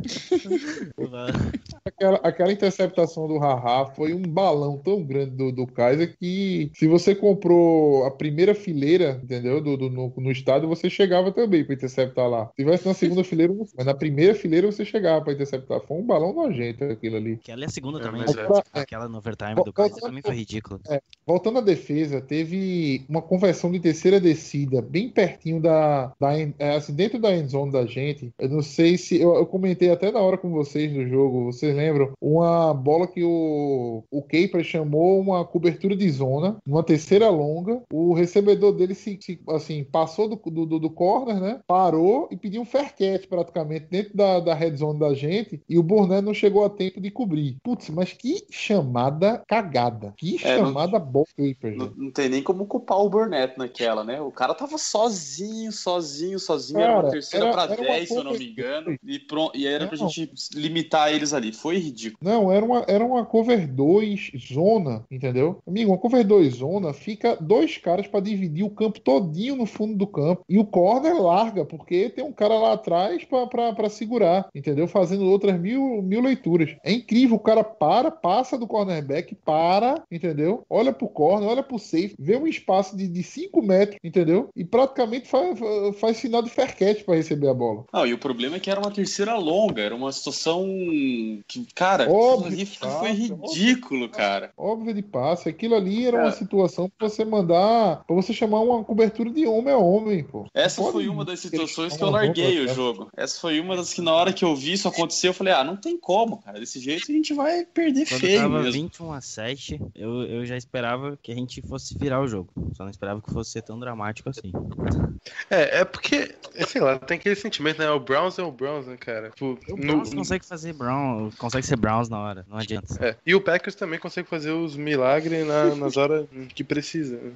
[laughs] aquela, aquela interceptação do Haha foi um balão tão grande do, do Kaiser que se você comprou a primeira fileira, entendeu? Do, do- no, no estádio, você chegava também pra interceptar lá. Se tivesse na segunda fileira, não- mas na primeira fileira você chegava pra interceptar. Foi um balão nojento aquilo ali. Aquela é a segunda É, também. mas né? é. Aquela no overtime do Kaiser voltando- também foi ridícula. Voltando à defesa, teve uma conversão de terceira descida bem pertinho da, da é, assim, dentro da endzone da gente. Eu não sei se eu, eu comentei até na hora com vocês no jogo. Vocês lembram uma bola que o o chamou uma cobertura de zona, uma terceira longa. O recebedor dele se, se, assim passou do, do, do- do corner, né? Parou e pediu um fair catch praticamente dentro da, da red zone da gente. E o Burnett não chegou a tempo de cobrir. Putz, mas que chamada cagada. Que É, não- chamada boa, Keeper. Não, não tem nem como culpar o Burnett naquela, né? O cara tava sozinho, sozinho, sozinho. era Cara, uma terceira era- pra era uma 10, se eu não me engano. E, pronto, e era pra Não. gente limitar eles ali. Foi ridículo. Não, era uma, era uma cover 2 zona, entendeu? Amigo, uma cover 2 zona fica dois caras pra dividir o campo todinho no fundo do campo. E o corner larga, porque tem um cara lá atrás pra- pra pra segurar, entendeu? Fazendo outras mil, mil leituras. É incrível, o cara para, passa do cornerback, para, entendeu? Olha pro corner, olha pro safe, vê um espaço de 5 metros, entendeu? E praticamente faz, faz sinal de fair catch pra receber a bola. Não, e o problema é que era uma terceira longa, era uma situação que, cara, Óbvio, ali fácil, foi ridículo, cara. Óbvio de passe. Aquilo ali era uma situação pra você mandar, pra você chamar uma cobertura de homem a homem, pô. Essa Não foi pode uma das situações que eu larguei o jogo. Essa foi uma das que na hora que eu vi isso acontecer, eu falei, ah, não tem como, cara. Desse jeito a gente vai perder Quando feio tava mesmo. 21 a 7, eu, eu já esperava que a gente fosse virar o jogo. Só não esperava que fosse ser tão dramático assim. É, é porque, é, sei lá, tem aquele sentimento, né? O Browns é o Browns, né, cara? Tipo, O no- Browns consegue fazer Brown, consegue ser Browns na hora, não adianta. é, E o Packers também consegue fazer os milagres na- nas horas que precisa. né?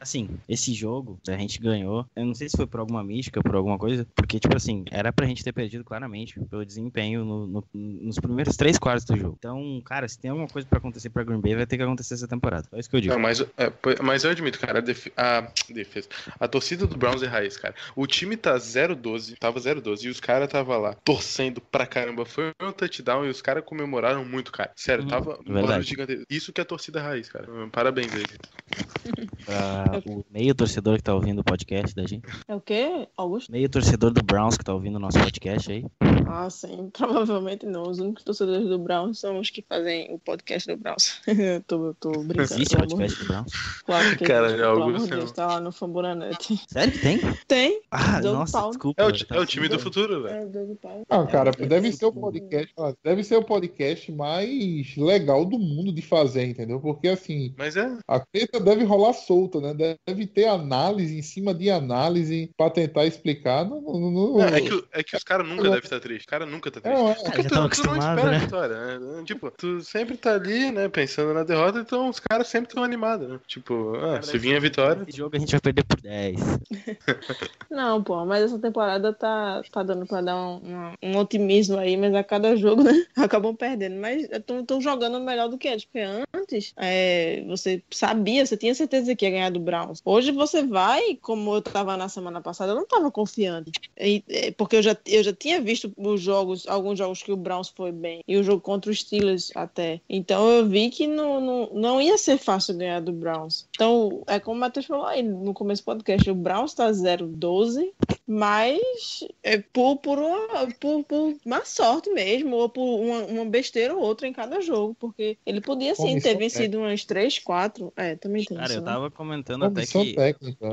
Assim, esse jogo, a gente ganhou. Eu não sei se foi por alguma mística, por alguma coisa, porque, tipo assim, era pra gente ter perdido claramente pelo desempenho no- no- nos primeiros três quartos do jogo. Então, cara, se tem alguma coisa pra acontecer pra Green Bay, vai ter que acontecer essa temporada. É isso que eu digo. Não, mas, é, mas eu admito, cara, a, def- a defesa. A torcida do Browns é raiz, cara. O time tá 0-12, tava 0-12, e os caras tava lá torcendo pra caramba. Foi um touchdown e os caras comemoraram muito, cara. Sério, Hum, tava um gigantesco. Isso que é torcida raiz, cara. Hum, Parabéns aí. Pra [laughs] o meio torcedor que tá ouvindo o podcast da gente. É o quê, Augusto? Meio torcedor do Browns que tá ouvindo o nosso podcast aí. Ah, [laughs] sim, provavelmente não. Os únicos torcedores do Browns são os que fazem o podcast do Browns. [laughs] tô, tô brincando. Existe podcast do Browns? Claro que Cara, existe, é pelo algo amor de. Deus, tá lá no Fambonanet. [laughs] Sério que tem? Tem, Ah, Doug nossa, Paulo. desculpa. É o, eu é o time do futuro, velho. é o Doug Paulo. Ah, cara, É, deve é, ser o é, podcast, ó, deve ser o podcast mais legal do mundo de fazer, entendeu? Porque assim, Mas é. a treta deve rolar solta, né? Deve ter análise em cima de análise pra tentar explicar. Não, não, não- É, é que, é que os caras nunca devem estar tristes. Os caras nunca tá triste. É- Porque tu, tão tu não espera né? a vitória, né? Tipo, tu sempre tá ali, né, pensando na derrota, então os caras sempre estão animados, né? Tipo, ah, se vir a vitória. Esse jogo a gente vai perder por 10. [laughs] Não, pô, mas essa temporada tá, tá dando pra dar um, um- um otimismo aí, mas a cada jogo, né, [laughs] acabam perdendo. Mas estão jogando melhor do que antes, porque antes é, você sabia, você tinha certeza que ia ganhar do Browns. Hoje você vai, como eu tava na semana passada, eu não tava confiante. E, é, porque eu já, eu já tinha visto os jogos, alguns jogos que o Browns foi bem, e o jogo contra os Steelers até. Então eu vi que não, não, não ia ser fácil ganhar do Browns. Então, é como o Matheus falou aí no começo do podcast, o Browns tá 0-12, mas é por, por, uma, por, por má sorte mesmo, ou por uma, uma besteira ou outra em cada jogo, porque ele podia sim Comissão ter vencido umas 3, 4. É, também tem Cara, isso. eu né? tava comentando até Comissão que técnica.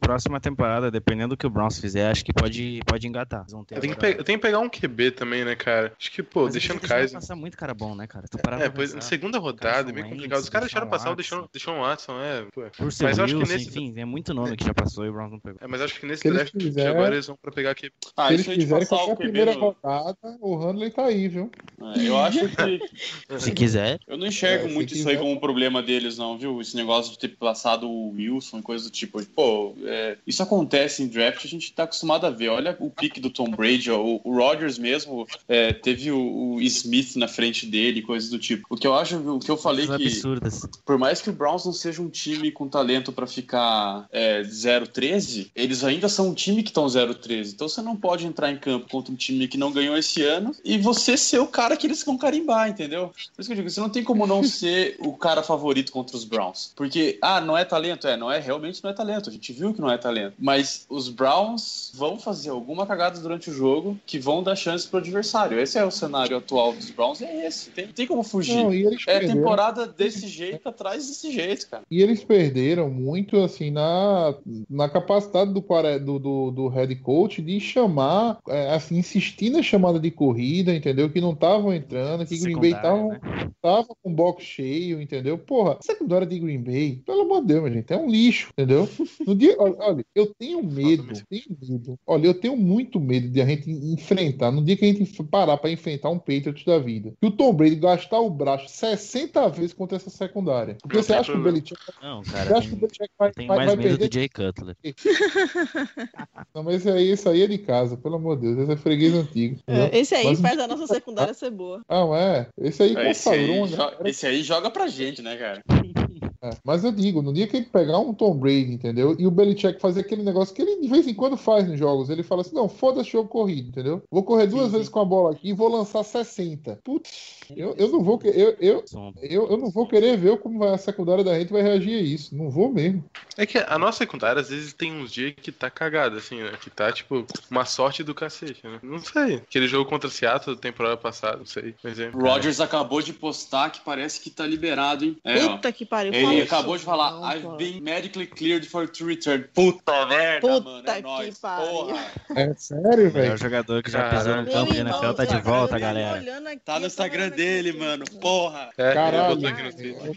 próxima temporada, dependendo do que o Browns fizer, acho que pode, pode engatar. Que, agora- pe- tem que pegar um QB também, né, cara? Acho que, pô, Mas deixando deixaram Kaiser. passar muito cara bom, né, cara? É, pois, pensar. segunda rodada, é Wentz, complicado. Os caras deixaram passar o Watson. Deshaun, Deshaun Watson, é, pô. Por Mas eu acho que nesse. enfim, é muito nome que já passou e o Browns não pegou. É, mas acho que nesse Se eles draft quiser- agora eles vão pra pegar aqui. Ah, Se eles isso aí de quiserem, passar qualquer o QB primeira no- rodada, o Hanley tá aí, viu? É, Eu acho que. [laughs] Se quiser, Eu não enxergo É, muito isso aí quiser. como um problema deles, não, viu? Esse negócio de ter passado o Wilson coisa do tipo. Pô, é, isso acontece em draft, a gente tá acostumado a ver. Olha o pique do Tom Brady, ó, o, o Rodgers Rodgers mesmo é, teve o, o Smith na frente dele, coisas do tipo. O que eu acho, o que eu falei Coisas que absurdas. por mais que o Browns não seja um time com talento pra ficar é, 0-13, eles ainda são um time que estão 0-13. Então você não pode entrar em campo contra um time que não ganhou esse ano e você ser o cara que eles vão carimbar, entendeu? Por isso que eu digo, você não tem como não ser [laughs] o cara favorito contra os Browns. Porque, ah, não é talento? É, não é, realmente não é talento. A gente viu que não é talento. Mas os Browns vão fazer alguma cagada durante o jogo que vão dar chance pro adversário. Esse é o cenário atual dos Browns, é esse. Tem, tem como fugir. Não, e eles É temporada desse jeito, atrás desse jeito, cara. E eles perderam muito assim na, na capacidade do, do, do, do head coach de chamar, é, assim, insistir na chamada de corrida, entendeu? Que não estavam entrando, que Green Bay estavam né? tava com o box cheio, entendeu? Porra, secundária de Green Bay, pelo amor de Deus, minha gente, é um lixo, entendeu? No dia, olha, olha, eu tenho medo, tenho medo. Olha, eu tenho muito medo de a gente enfrentar, no dia que a gente parar pra enfrentar um Patriots da vida, que o Tom Brady gastar o braço 60 vezes contra essa secundária. Porque Não você acha que o. Belichick, Não, você cara, acha que o Belichick vai, tem vai, mais vai medo perder? do Jay Cutler. [laughs] Não, mas isso aí, isso aí é de casa, pelo amor de Deus, esse é freguês antigo. É, Esse aí Mas- faz a nossa secundária ser boa. Ah, não é? Esse aí Esse consagrou aí, galera esse aí joga pra gente, né, cara? [laughs] É, mas eu digo, no dia que ele pegar um Tom Brady, entendeu? E o Belichick fazer aquele negócio que ele de vez em quando faz nos jogos, ele fala assim: não, foda-se jogo corrido, entendeu? Vou correr duas vezes com a bola aqui e vou lançar 60. Putz, eu, eu não vou eu, eu, eu, eu não vou querer ver como a secundária da gente vai reagir a isso. Não vou mesmo. É que a nossa secundária, às vezes, tem uns dias que tá cagada, assim, né? Que tá, tipo, uma sorte do cacete, né? Não sei. Aquele jogo contra o Seattle da temporada passada, não sei. Por exemplo. O Rogers acabou de postar que parece que tá liberado, hein? É, ó. Puta que pariu. Ele fala acabou isso de falar, não, I've been medically cleared for to return. Puta merda, Puta mano, é que nóis. pariu. Porra. É sério, O melhor velho. jogador que já pisou no campo de NFL tá de volta, galera. olhando aqui, Tá no Instagram dele, mano. Porra. É, Caralho.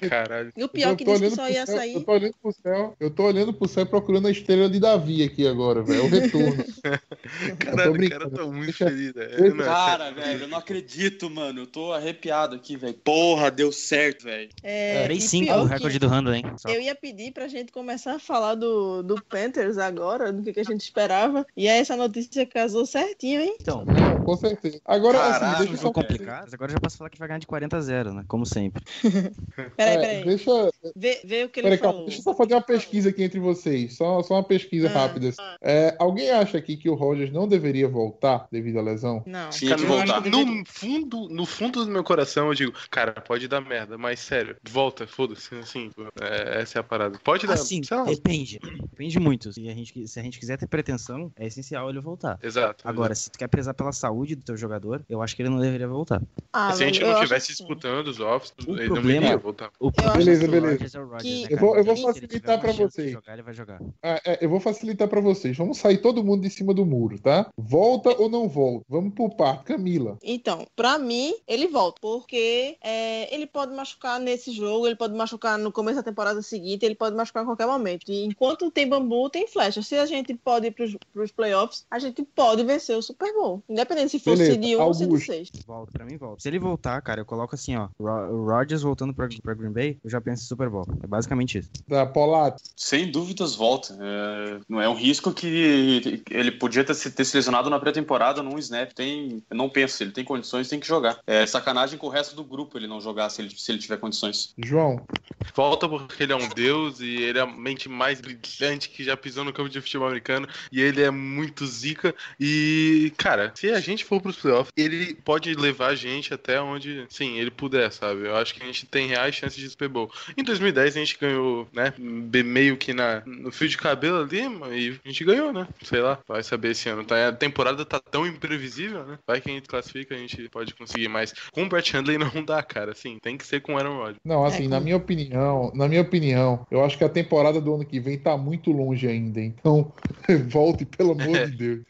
Caralho. E o pior Eu que tô disse que olhando só ia céu- sair. Eu tô olhando pro céu, eu tô olhando pro céu procurando a estrela de Davi aqui agora, velho. O retorno. [laughs] Caralho, o cara tá muito feliz, né? deixa- Não, Cara, velho, eu não acredito, mano. Eu tô arrepiado aqui, velho. Porra, deu certo, velho. É, e 3-5 pior o que recorde do Randall, hein? Só. Eu ia pedir pra gente começar a falar do, do Panthers agora, do que, que a gente esperava. E aí essa notícia casou certinho, hein? Então, com certeza. Agora, Caralho, assim, é um deixa eu só. complicado, agora eu já posso falar que vai ganhar de 40 a 0, né? Como sempre. [laughs] Peraí, É, peraí. Deixa, Vê, vê o que ele Peraí, calma, falou. deixa eu só fazer uma pesquisa aqui entre vocês. Só, só uma pesquisa Ah, rápida. É, alguém acha aqui que o Rogers não deveria voltar devido à lesão? Não. Tinha que voltar. no fundo, no fundo do meu coração eu digo, cara, pode dar merda, mas sério, volta, foda-se, assim, é, essa é a parada. Pode dar, Assim, depende. Depende muito. Se a, gente, se a gente quiser ter pretensão, é essencial ele voltar. Exato. Agora, se tu quer prezar pela saúde do teu jogador, eu acho que ele não deveria voltar. Ah, se a gente eu não estivesse disputando os offs, O ele problema- não deveria voltar. O Beleza, beleza. É Rodgers, né, Eu vou- eu vou Se ele facilitar de vocês. Jogar, ele vai jogar. Ah, é, eu vou facilitar pra vocês. Vamos sair todo mundo de cima do muro, tá? Volta ou não volta? Vamos por parte. Camila. Então, pra mim, ele volta. Porque é, ele pode machucar nesse jogo, ele pode machucar no começo da temporada seguinte, ele pode machucar em qualquer momento. E enquanto tem bambu, tem flecha. Se a gente pode ir pros, pros playoffs, a gente pode vencer o Super Bowl. Independente se for Beleza, seed 1 ou seed Augusto. 6. Volta, pra mim volta. Se ele voltar, cara, eu coloco assim, ó. O Rodgers voltando pra, pra Green Bay, eu já penso em Super Bowl. É basicamente isso. Da Polati. Sem dúvidas volta. É, não é um risco que ele podia ter se, ter se lesionado na pré-temporada num snap. Tem, eu não penso, ele tem condições, tem que jogar. É sacanagem com o resto do grupo ele não jogar se ele, se ele tiver condições. João. Volta porque ele é um deus e ele é a mente mais brilhante que já pisou no campo de futebol americano e ele é muito zica. E, cara, se a gente for pros playoffs, ele pode levar a gente até onde, sim, ele puder, sabe? Eu acho que a gente tem reais chances de Super Bowl. Em 2010 a gente ganhou, né, meio que na, no fio de cabelo ali, e a gente ganhou, né? Sei lá, vai saber esse ano. Tá, a temporada tá tão imprevisível, né? Vai que a gente classifica, a gente pode conseguir mais. Com o Brett Handley não dá, cara, assim, tem que ser com o Aaron Rodgers. Não, assim, É, na minha opinião, na minha opinião, eu acho que a temporada do ano que vem tá muito longe ainda. Então, [laughs] volte, pelo amor de [laughs] Deus.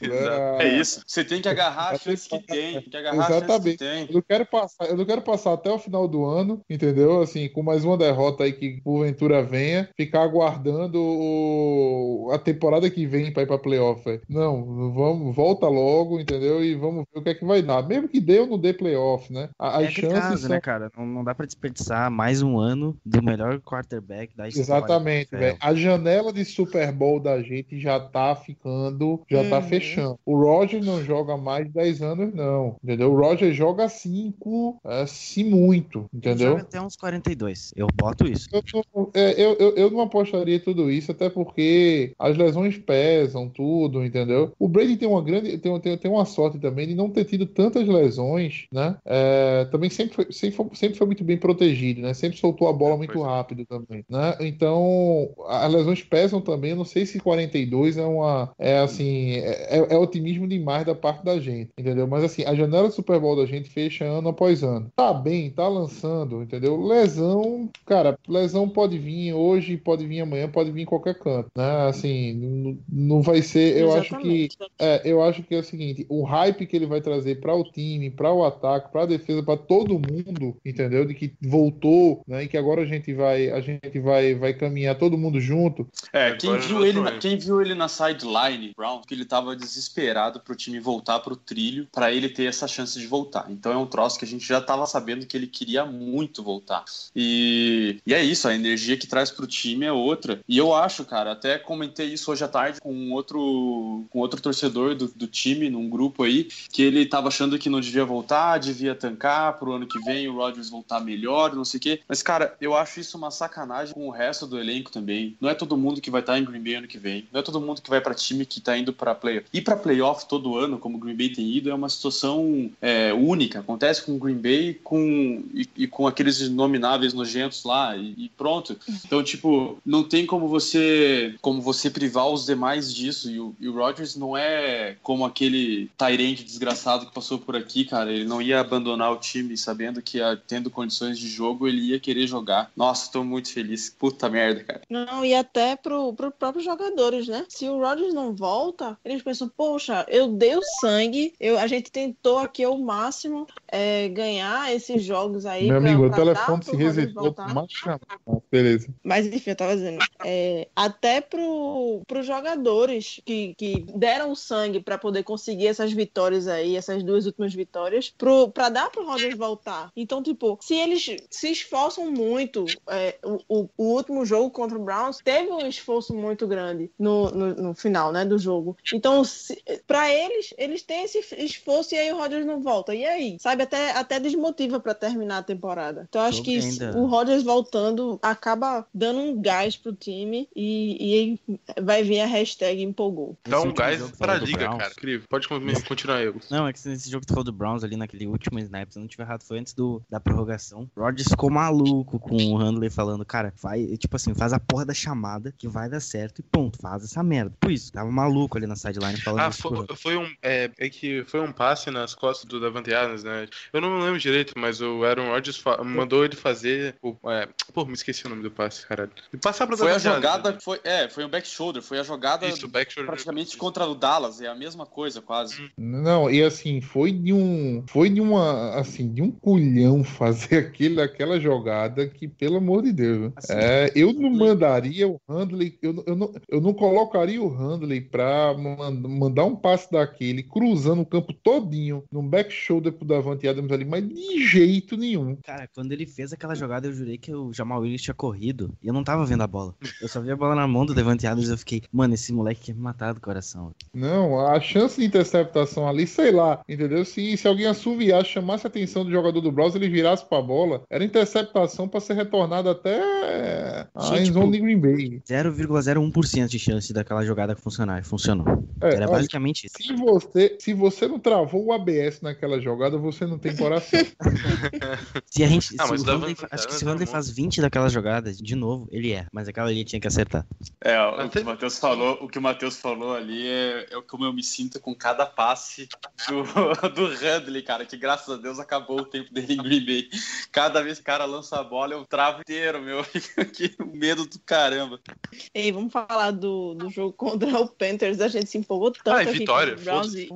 Exato. É isso. Você tem que agarrar a chance que tem. Tem que agarrar a chance que Exatamente. tem. Eu não quero passar, eu não quero passar até o final do ano, entendeu? Assim, com mais uma derrota aí que porventura venha, ficar aguardando o- a temporada que vem pra ir pra playoff. velho. Não, vamos, volta logo, entendeu? E vamos ver o que é que vai dar. Mesmo que dê ou não dê playoff, né? A- As é aquele chances caso, são né, cara? Não, não dá pra desperdiçar mais um ano do melhor quarterback da história. Exatamente, É. velho. A janela de Super Bowl da gente já tá ficando, já tá Uhum. fechando. O Roger não joga mais de 10 anos, não. Entendeu? O Roger joga 5, se muito, entendeu? joga até uns 42. Eu boto isso. Eu, não- é, eu, eu, eu não apostaria tudo isso, até porque as lesões pesam, tudo, entendeu? O Brady tem uma grande, tem, tem, tem uma sorte também de não ter tido tantas lesões, né? É, também sempre foi, sempre, foi, sempre foi muito bem protegido, né? Sempre soltou a bola muito Pois é. rápido também, né? Então, as lesões pesam também. Eu não sei se 42 é uma, é assim, é, é otimismo demais da parte da gente, entendeu? Mas assim, a janela do Super Bowl da gente fecha ano após ano. Tá bem, tá lançando, entendeu? Lesão, cara, lesão pode vir hoje, pode vir amanhã, pode vir em qualquer canto, né? Assim, não, vai ser, eu acho que Exatamente. é, eu acho que é o seguinte, o hype que ele vai trazer para o time, para o ataque, para a defesa, para todo mundo, entendeu? De que voltou, né? E que agora a gente vai, a gente vai, vai caminhar todo mundo junto. É, quem viu, ele, na- quem viu ele na sideline, Brown, que ele tava desesperado pro time voltar pro trilho pra ele ter essa chance de voltar. Então é um que a gente já tava sabendo que ele queria muito voltar. E, e é isso, a energia que traz pro time é outra. E eu acho, cara, até comentei isso hoje à tarde com outro, com outro torcedor do, do time, num grupo aí, que ele tava achando que não devia voltar, devia tancar pro ano que vem o Rodgers voltar melhor, não sei o quê. Mas, cara, eu acho isso uma sacanagem com o resto do elenco também. Não é todo mundo que vai estar em Green Bay ano que vem. Não é todo mundo que vai pra time que tá indo pra play. Ir pra playoff todo ano, como o Green Bay tem ido, é uma situação é, única. Acontece com o Green Bay com, e, e com aqueles inomináveis nojentos lá e, e pronto. Então, tipo, não tem como você como você privar os demais disso. E o, e o Rodgers não é como aquele Tyrande desgraçado que passou por aqui, cara. Ele não ia abandonar o time sabendo que, ah, tendo condições de jogo, ele ia querer jogar. Nossa, tô muito feliz. Puta merda, cara. Não, e até pro, pro próprios jogadores, né? Se o Rodgers não volta, eles pensam, poxa, eu dei o sangue, eu, a gente tentou aqui ao máximo é, ganhar esses jogos aí. Meu pra- amigo, o pra dar telefone se resetou chamada. Beleza. Mas enfim, eu tava dizendo, é, até pro, pros jogadores que, que deram o sangue pra poder conseguir essas vitórias aí, essas duas últimas vitórias, pro, pra dar pro Rodgers voltar. Então, tipo, se eles se esforçam muito, é, o, o, o último jogo contra o Browns teve um esforço muito grande no, no, no final, né, do jogo. Então, pra eles, eles têm esse esforço e aí o Rodgers não volta. E aí? Sabe, até, até desmotiva pra terminar a temporada. Então, eu acho que o Rodgers voltando acaba dando um gás pro time e, e vai vir a hashtag empolgou. Dá um gás pra liga, Browns- cara. Incrível. Pode con- continuar, eu. Não, é que nesse jogo que tu falou do Browns ali naquele último snap, se eu não tiver errado, foi antes do, da prorrogação. Rodgers ficou maluco com o Handley falando, cara, vai, tipo assim, faz a porra da chamada que vai dar certo e ponto, faz essa merda. Por isso, tava maluco ali na sideline falando Ah, foi, foi um. É, é que foi um passe nas costas do Davante Adams, né? Eu não lembro direito, mas o Aaron Rodgers mandou ele fazer. O, é, pô, me esqueci o nome do passe, caralho. E passar pra Foi a jogada, né? foi, é, foi um back shoulder, foi a jogada Isso, back shoulder. praticamente contra o Dallas, é a mesma coisa, quase. Não, e assim, foi de um. Foi de uma. Assim, de um culhão fazer [laughs] aquele, aquela jogada que, pelo amor de Deus. né? Assim, é, eu não mandaria o Handley. Eu, não- eu, não, eu não colocaria o Handley pra man- mandar um passe daquele, cruzando o campo todinho, num back shoulder pro Davante Adams ali, mas de jeito nenhum. Cara, quando ele fez aquela jogada, eu jurei que o Jamal Williams tinha corrido. E eu não tava vendo a bola. Eu só vi a bola na mão do Devante Adams e eu fiquei, mano, esse moleque quer me matar do coração. Não, a chance de interceptação ali, sei lá, entendeu? Se, se alguém assoviar, chamasse a atenção do jogador do Browns, ele virasse pra bola, era interceptação pra ser retornada até a Gente, endzone de Green Bay. 0,01% de chance daquela jogada funcionar. Funcionou. É, Era olha, basicamente isso. se você, se você não travou o ABS naquela jogada, você não tem coração. [laughs] Se a gente. Ah, se o Handley acho que se o Handley faz 20 daquelas jogadas, de novo, ele é. Mas aquela ali tinha que acertar. É, o Até- que o Matheus falou, o que o Matheus falou ali é, é como eu me sinto com cada passe do, [laughs] do Handley, cara, que graças a Deus acabou o tempo dele em Green Bay. Cada vez que o cara lança a bola, eu travo inteiro, meu. [laughs] que medo do caramba. Ei, vamos falar do, do jogo contra o Panthers. A gente se empolgou tanto Ah, e aqui vitória, com o Browns e-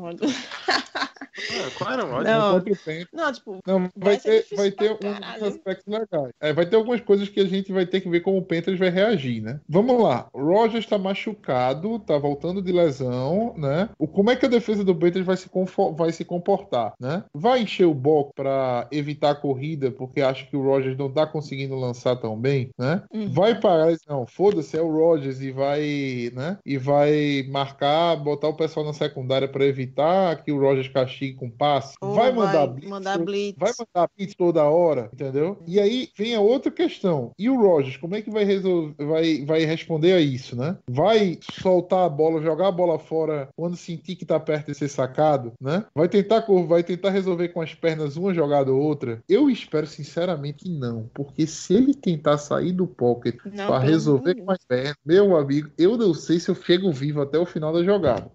Ah, qual era o ódio? Não, Panthers. Não, tipo, Não, vai, Vai ter, vai ter pra uns caralho. aspectos legais. É, vai ter algumas coisas que a gente vai ter que ver como o Panthers vai reagir, né? Vamos lá. O Rogers tá machucado, tá voltando de lesão, né? O, como é que a defesa do Panthers vai se, vai se comportar, né? Vai encher o bloco pra evitar a corrida, porque acha que o Rogers não tá conseguindo lançar tão bem, né? Uhum. Vai parar, não, foda-se, é o Rogers e vai, né? E vai marcar, botar o pessoal na secundária pra evitar que o Rogers castigue com passe. Ou vai mandar blitz, mandar blitz. vai mandar blitz toda hora, entendeu? E aí vem a outra questão. E o Rogers, como é que vai resolver, vai, vai responder a isso, né? Vai soltar a bola, jogar a bola fora quando sentir que tá perto de ser sacado, né? Vai tentar vai tentar resolver com as pernas uma jogada ou outra? Eu espero sinceramente que não, porque se ele tentar sair do pocket para resolver com as pernas, meu amigo, eu não sei se eu chego vivo até o final da jogada.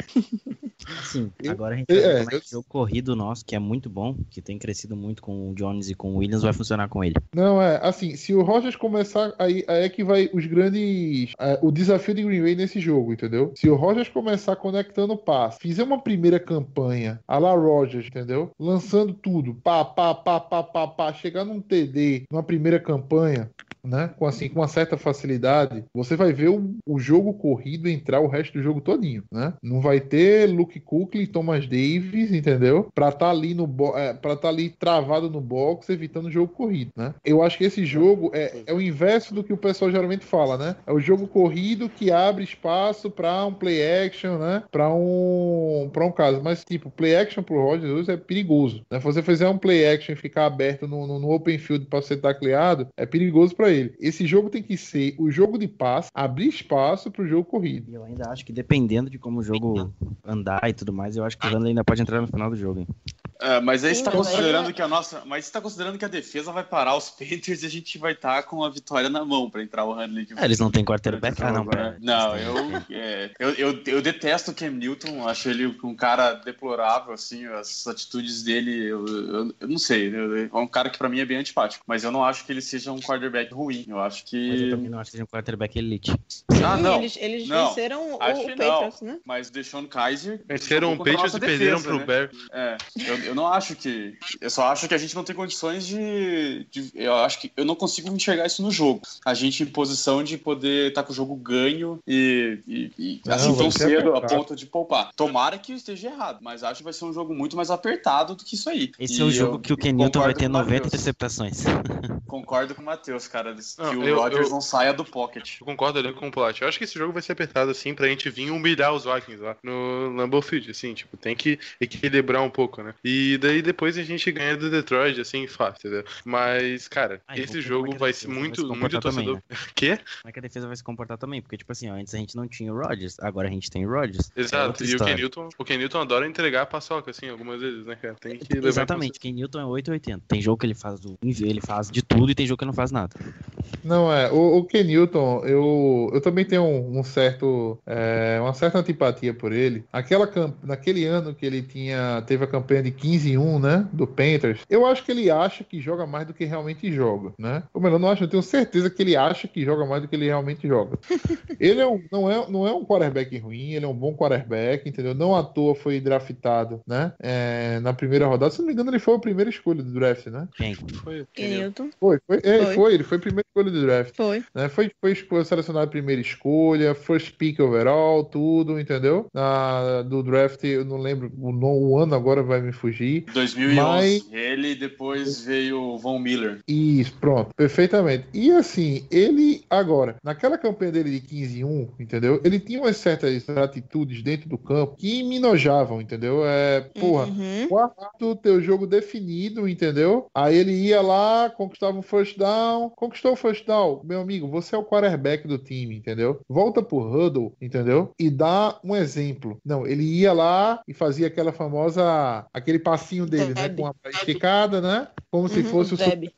Eu- agora a gente é, vai ver como é eu- que o jogo corrido nosso, que é muito bom, que tem crescido muito com o Jones e com o Williams, vai funcionar com ele. Não, é, assim, se o Rogers começar, aí, aí é que vai os grandes. é, o desafio de Green Bay nesse jogo, entendeu? Se o Rogers começar conectando passe, fizer uma primeira campanha, a la Rogers, entendeu? Lançando tudo, pá, pá, pá, pá, pá, pá, chegar num TD, numa primeira campanha, né? Com assim, com uma certa facilidade, você vai ver o, o jogo corrido entrar o resto do jogo todinho, né? Não vai ter Luke e Thomas Davis, entendeu? Pra tá ali no é, para tá ali travado no box, evitando o jogo corrido, né? Eu acho que esse jogo é, é o inverso do que o pessoal geralmente fala, né? É o jogo corrido que abre espaço pra um play action, né? Pra um para um caso, mas tipo, play action pro Rodgers hoje é perigoso, né? Se você fizer um play action e ficar aberto no, no, no open field pra ser tacleado, é perigoso pra ele. Esse jogo tem que ser o jogo de passe, abrir espaço pro jogo corrido. E eu ainda acho que dependendo de como o jogo andar e tudo mais, eu acho que o Handley ainda pode entrar no final do jogo, hein? É, mas aí tá mas considerando aí- que a nossa. Mas você tá considerando que a defesa vai parar os [laughs] Panthers e a gente vai estar com a vitória na mão pra entrar o Handley. É, eles não têm quarterback? Ah, não, pera. Não, eu, é, eu, eu, eu detesto o Cam Newton, acho ele um cara deplorável, assim, as atitudes dele, eu, eu, eu não sei, eu- é um cara que pra mim é bem antipático, mas eu não acho que ele seja um quarterback ruim, eu acho Mas eu que... também não acho que seja um quarterback elite. Ah, não, eles, eles não, venceram o, acho o que Patriots, né? mas o Deshaun Kaiser... Venceram o Patriots e perderam defesa, pro né? Bears. É, eu, eu não acho que. Eu só acho que a gente não tem condições de, de- Eu acho que eu não consigo enxergar isso no jogo. A gente em posição de poder estar com o jogo ganho e, e- e Não, assim tão ser cedo a ponto de poupar. Tomara que esteja errado, mas acho que vai ser um jogo muito mais apertado do que isso aí. Esse E é o jogo eu que o Ken Newton vai ter com o 90 Matheus. interceptações. [laughs] Concordo com o Matheus, cara. Não, que o eu- Rodgers eu- não saia do pocket. Eu concordo ali com o Plot. Eu acho que esse jogo vai ser apertado, assim, pra gente vir humilhar os Vikings lá no Lambeau Field, assim, tipo, tem que equilibrar um pouco, né? E daí depois a gente ganha do Detroit, assim, fácil, entendeu? Mas, cara, Ah, e esse é jogo a vai ser vai se muito, muito também, torcedor. [laughs] Quê? Como é que a defesa vai se comportar também? Porque, tipo assim, ó, antes a gente não tinha o Rodgers, agora a gente tem o Rodgers. É Exato, outra e o história. Kenilton, o Kenilton adora entregar a paçoca, assim, algumas vezes, né, cara? Tem que Exatamente, Ken Newton é 880. Tem jogo que ele faz do ele faz de tudo e tem jogo que ele não faz nada. Não, é. O, o Ken Newton, eu, eu também tenho um, um certo. é, uma certa antipatia por ele. Aquela, naquele ano que ele tinha teve a campanha de 15 e 1, né? Do Panthers, eu acho que ele acha que joga mais do que realmente joga, né? Ou melhor, não acho, eu tenho certeza que ele acha que joga mais do que ele realmente joga. [laughs] Ele é um, não, é, não é um quarterback ruim, ele é um bom quarterback, entendeu? Não à toa foi draftado, né? É, na primeira rodada. Se não me engano, ele foi a primeira escolha do draft, né? Quem? Foi. Foi, foi, é, Foi. foi, ele foi a primeira escolha do draft. Foi. né? Foi, foi selecionado primeira escolha, first pick overall, tudo, entendeu? Na, do draft, eu não lembro, o, no- o ano agora vai me fugir. 2011. Mas- Ele depois veio o Von Miller. Isso, pronto, perfeitamente. E assim, ele agora, naquela campanha dele de 15 e 1, entendeu? Ele tinha umas certas atitudes dentro do campo que me nojavam, entendeu? É, porra, Uhum. quarto teu jogo definido, entendeu? Aí ele ia lá, conquistava o first down, conquistou o first down. Meu amigo, você é o quarterback do time, entendeu? Volta pro huddle, entendeu? E dá um exemplo. Não, ele ia lá e fazia aquela famosa, aquele passinho dele, né? Com a esticada, né? Como se Uhum, fosse o Deb.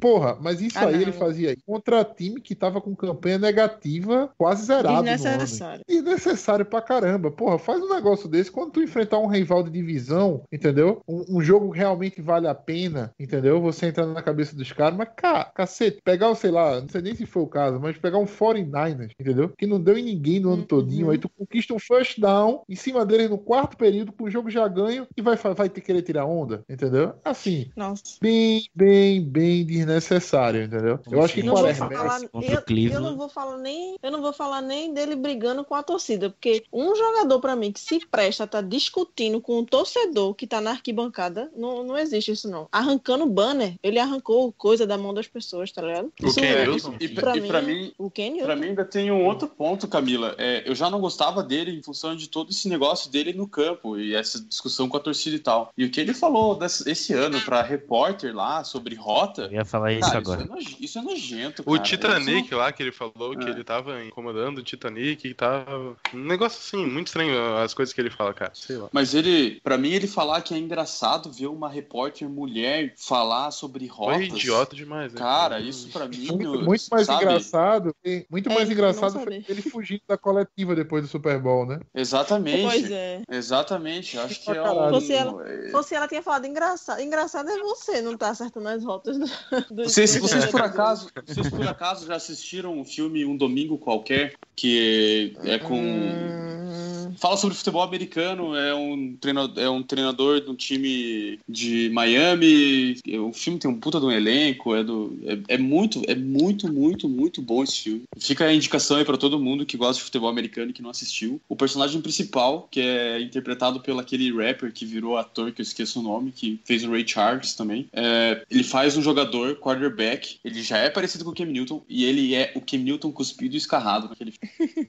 Porra, mas isso Ah, aí não. ele fazia aí contra time que tava com campanha negativa, quase zerado. Desnecessário. Desnecessário pra caramba. Porra, faz um negócio desse quando tu enfrentar um rival de divisão, entendeu? Um, um jogo realmente vale a pena, entendeu? Você entrar na cabeça dos caras, mas ca, cacete, pegar sei lá, não sei nem se foi o caso, mas pegar um 49ers, entendeu? Que não deu em ninguém no ano todinho, aí tu conquista um first down em cima dele no quarto período, com o jogo já ganho, e vai, vai ter que querer tirar onda, entendeu? Assim, Nossa. bem, bem, bem desnecessário, entendeu? Eu acho que Não quarterback- falar, eu, eu não vou falar nem, eu não vou falar nem dele brigando com a torcida, porque um jogador pra mim que se presta a tá discutindo com um torcedor que tá na arquibancada, não, não existe isso não. Arrancando banner, ele arrancou coisa da mão das pessoas, tá ligado? O Isso Ken é- Newton? E, pra e mim, pra mim, o Ken Pra mim ainda tem um outro ponto, Camila. É, eu já não gostava dele em função de todo esse negócio dele no campo e essa discussão com a torcida e tal. E o que ele falou desse, esse ano pra repórter lá sobre rota. Eu ia falar isso cara, agora. Isso é, noje- isso é nojento. O cara. Titanic lá, que ele falou que É. ele tava incomodando o Titanic e tava. Um negócio assim, muito estranho as coisas que ele fala, cara. Sei lá. Mas ele, pra mim, ele falar que é engraçado ver uma repórter mulher falar sobre rotas. Foi idiota demais, né? Cara, isso pra mim. Muito, muito mais sabe? engraçado, muito É, mais engraçado foi ele fugindo da coletiva depois do Super Bowl, né? Exatamente. Pois é. Exatamente. Acho que é um. Você, é- Ou se ela tinha falado engraçado. Engraçado é você não tá acertando as rotas do, do Vocês, vocês por jogador. acaso, vocês por acaso já assistiram um filme Um Domingo Qualquer que é com Hum, fala sobre futebol americano, é um treinador, é um treinador de um time de Miami. O filme tem um puta de um elenco, é do é, é muito, é muito, muito, muito bom esse filme. Fica a indicação aí pra todo mundo que gosta de futebol americano e que não assistiu. O personagem principal, que é interpretado pelo aquele rapper que virou ator que eu esqueço o nome, que fez o Ray Charles também. é, ele faz um jogador quarterback, ele já é parecido com o Cam Newton e ele é o Cam Newton cuspido e escarrado naquele filme.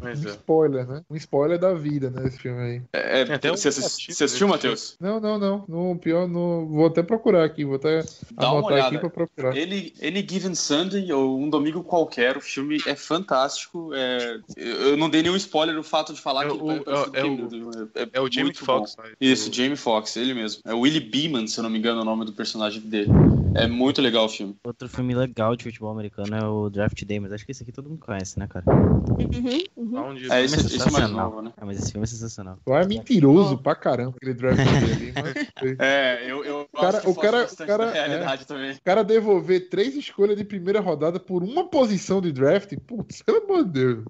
Mas Um é. spoiler, né? Um spoiler da vida, né? Esse filme aí. É, Tem até um você, você assistiu, Matheus? Não, não, não. No pior, no... vou até procurar aqui. Vou até Dá uma anotar olhada. aqui pra procurar. Any, Any Given Sunday ou Um Domingo Qualquer, o filme é fantástico. é- eu não dei nenhum spoiler no fato de falar É que o- ele é o- é Newton, é, É o Jamie Foxx. Isso, Jamie Foxx, ele mesmo. É o Willie Beeman, se eu não me engano, é o nome do personagem dele. É muito legal o filme. Outro filme legal de futebol americano é o Draft Day, mas acho que esse aqui todo mundo conhece, né, cara? uhum, uhum. É, Esse esse, é mais sensacional. novo, né? Ah, mas esse filme é sensacional. Tu é mentiroso pra caramba aquele draft dele. Mas... É, eu, eu cara- acho que o cara- o cara- da realidade também. O cara devolver três escolhas de primeira rodada por uma posição de draft, putz, pelo amor de Deus.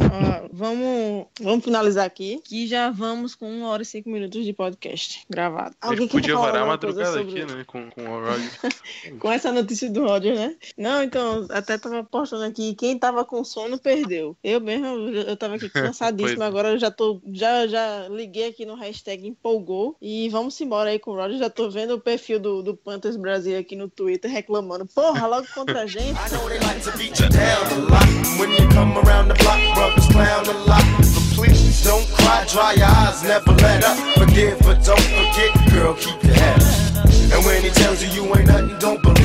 Ó, vamos, vamos finalizar aqui, que já vamos com uma hora e cinco minutos de podcast gravado. A gente quer podia falar varar a madrugada sobre- aqui, né? Com, com o Roger. Com essa notícia do Roger, né? Não, então, até tava postando aqui, quem tava com sono perdeu. Eu mesmo, eu tava aqui [laughs] Pois cansadíssima, é. agora eu já tô, já, já liguei aqui no hashtag empolgou e vamos embora aí com o Roger. Já tô vendo o perfil do, do Panthers Brasil aqui no Twitter reclamando, porra, logo contra a gente. I know they like to beat you down a lot. When you come around the block, brothers clown a lot. Don't cry, dry your eyes, never let up. Forgive, but don't forget, girl, keep your head up. And when he tells you you ain't nothing, don't believe.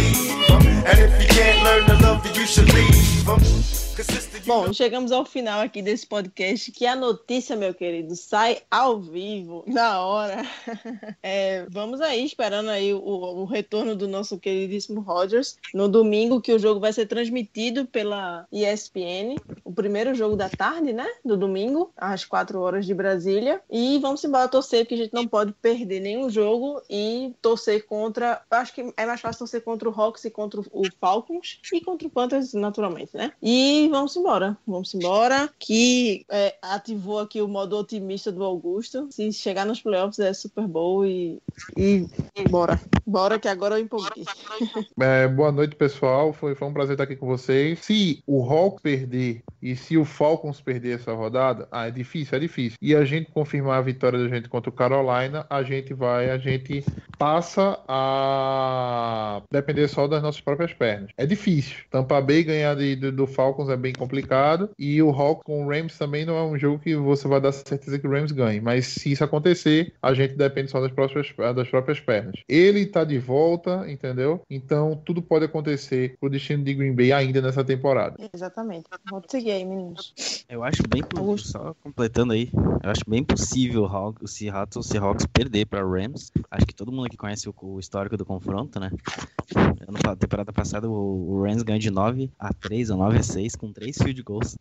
Bom, chegamos ao final aqui desse podcast, que a notícia, meu querido, sai ao vivo, na hora. [laughs] É, vamos aí, esperando aí o, o retorno do nosso queridíssimo Rodgers, no domingo, que o jogo vai ser transmitido pela ESPN, o primeiro jogo da tarde, né, do domingo, às 4 horas de Brasília, e vamos embora torcer, porque a gente não pode perder nenhum jogo e torcer contra, eu acho que é mais fácil torcer contra o Hawks e contra o Falcons, e contra o Panthers, naturalmente, né, e vamos embora, vamos embora, que é, ativou aqui o modo otimista do Augusto. Se chegar nos playoffs é Super Bowl e, e, bora. Bora que agora eu empolguei. É, boa noite, pessoal. Foi, foi um prazer estar aqui com vocês. Se o Hawks perder e se o Falcons perder essa rodada, ah, é difícil, é difícil. E a gente confirmar a vitória da gente contra o Carolina, a gente vai, a gente passa a depender só das nossas próprias pernas. É difícil. Tampa Bay ganhar de- do, do Falcons é bem complicado. E o Hawks com o Rams também não é um jogo que você vai dar certeza que o Rams ganhe. Mas se isso acontecer, a gente depende só das próprias, das próprias pernas. Ele tá de volta, entendeu? Então tudo pode acontecer pro destino de Green Bay ainda nessa temporada. Exatamente. Vamos seguir aí, meninos. Eu acho bem possível, só completando aí, eu acho bem possível o Hawk- o Seattle Seahawks perder para Rams. Acho que todo mundo aqui conhece o, o histórico do confronto, né? Ano pa- temporada passada o, o Rams ganhou de 9 a 3 ou 9 a 6 com 3 field goals.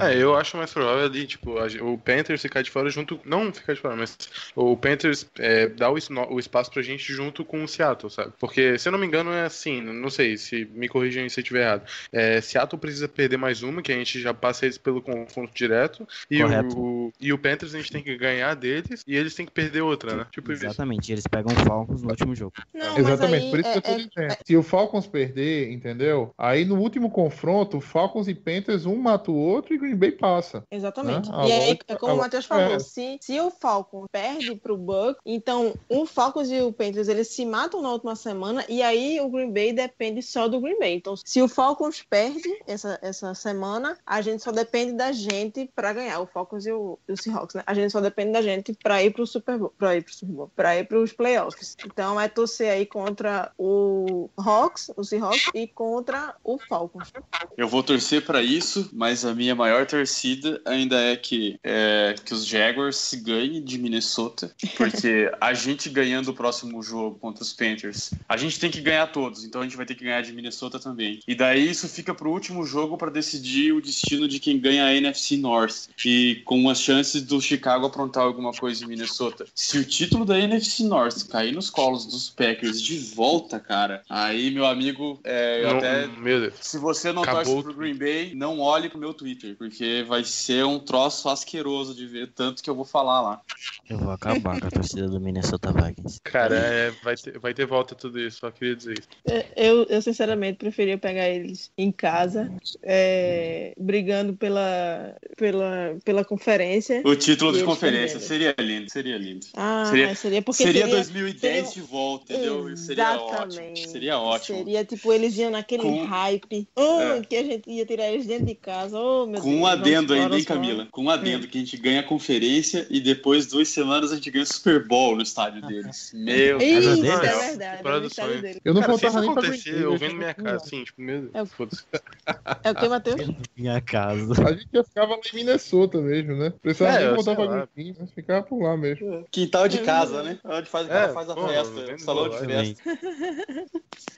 É, eu acho mais provável ali, tipo, a o Panthers ficar de fora junto. Não ficar de fora, mas o Panthers é, dá o, o espaço pra gente junto com o Seattle, sabe? Porque, se eu não me engano, é assim, não sei, se me corrijam se eu estiver errado. É, Seattle precisa perder mais uma, que a gente já passa eles pelo confronto direto. E Correto. o, e o Panthers a gente tem que ganhar deles e eles têm que perder outra, né? Tipo isso. Exatamente, eles pegam o Falcons no último jogo. Não, Exatamente, por isso aí que eu tô é- dizendo. Se o Falcons perder, entendeu? Aí no último confronto, Falcons e Panthers, um mata o outro e Green Bay passa. Exatamente. Né? E aí, é como o Matheus é falou, essa. se, se o Falcons perde pro Bucks, então o Falcons e o Panthers eles se matam na última semana e aí o Green Bay depende só do Green Bay. Então, se o Falcons perde essa, essa semana, a gente só depende da gente pra ganhar. O Falcons e o, e o Seahawks, né? A gente só depende da gente pra ir pro Super Bowl, pra ir pro Super Bowl, pra ir pros playoffs. Então, é torcer aí contra o Hawks, o Seahawks e contra o Falcons. Eu vou torcer pra isso, mas a minha maior torcida ainda é que, é, que os Jaguars ganhem de Minnesota, porque a gente ganhando o próximo jogo contra os Panthers, a gente tem que ganhar todos, então a gente vai ter que ganhar de Minnesota também. E daí isso fica pro último jogo pra decidir o destino de quem ganha a NFC North e com as chances do Chicago aprontar alguma coisa em Minnesota. Se o título da NFC North cair nos colos dos Packers de volta, cara, aí meu amigo, é, eu Não- até Meu Deus. se você não Acabou torce pro Green Bay, não olhe pro meu Twitter, porque vai ser um troço asqueroso de ver tanto que eu vou falar lá. Eu vou acabar com a torcida do Minnesota Vikings. Cara, é, vai, ter, vai ter volta tudo isso, só queria dizer isso. É, Eu, eu sinceramente preferia pegar eles em casa, é, brigando pela, pela, pela conferência. O título de conferência seria lindo, seria lindo. Ah, Seria- seria, porque seria, seria 2010 seria- de volta, entendeu? Seria ótimo. Exatamente. Seria ótimo. Seria tipo eles iam naquele Com- hype. Oh, É. que a gente ia tirar eles dentro de casa. Oh, meu Com Deus. um adendo ainda, hein. Camila? Com um adendo que a gente ganha a conferência e depois, duas semanas, a gente ganha o Super Bowl no estádio [laughs] deles. Meu Isso, Casa é deles? verdade. É no do estádio sonho. dele. Eu não Cara, faltava nem pra acontecer, Bay, eu eu vendo minha casa, assim, tipo, meu Deus, É o-. [laughs] É que, Matheus? Minha casa. A gente já ficava lá em Minnesota mesmo, né? Precisava É, voltar pra. Green mas ficava por lá mesmo. Quintal de casa, né? Onde faz, É, faz a pô, festa, salão de festa.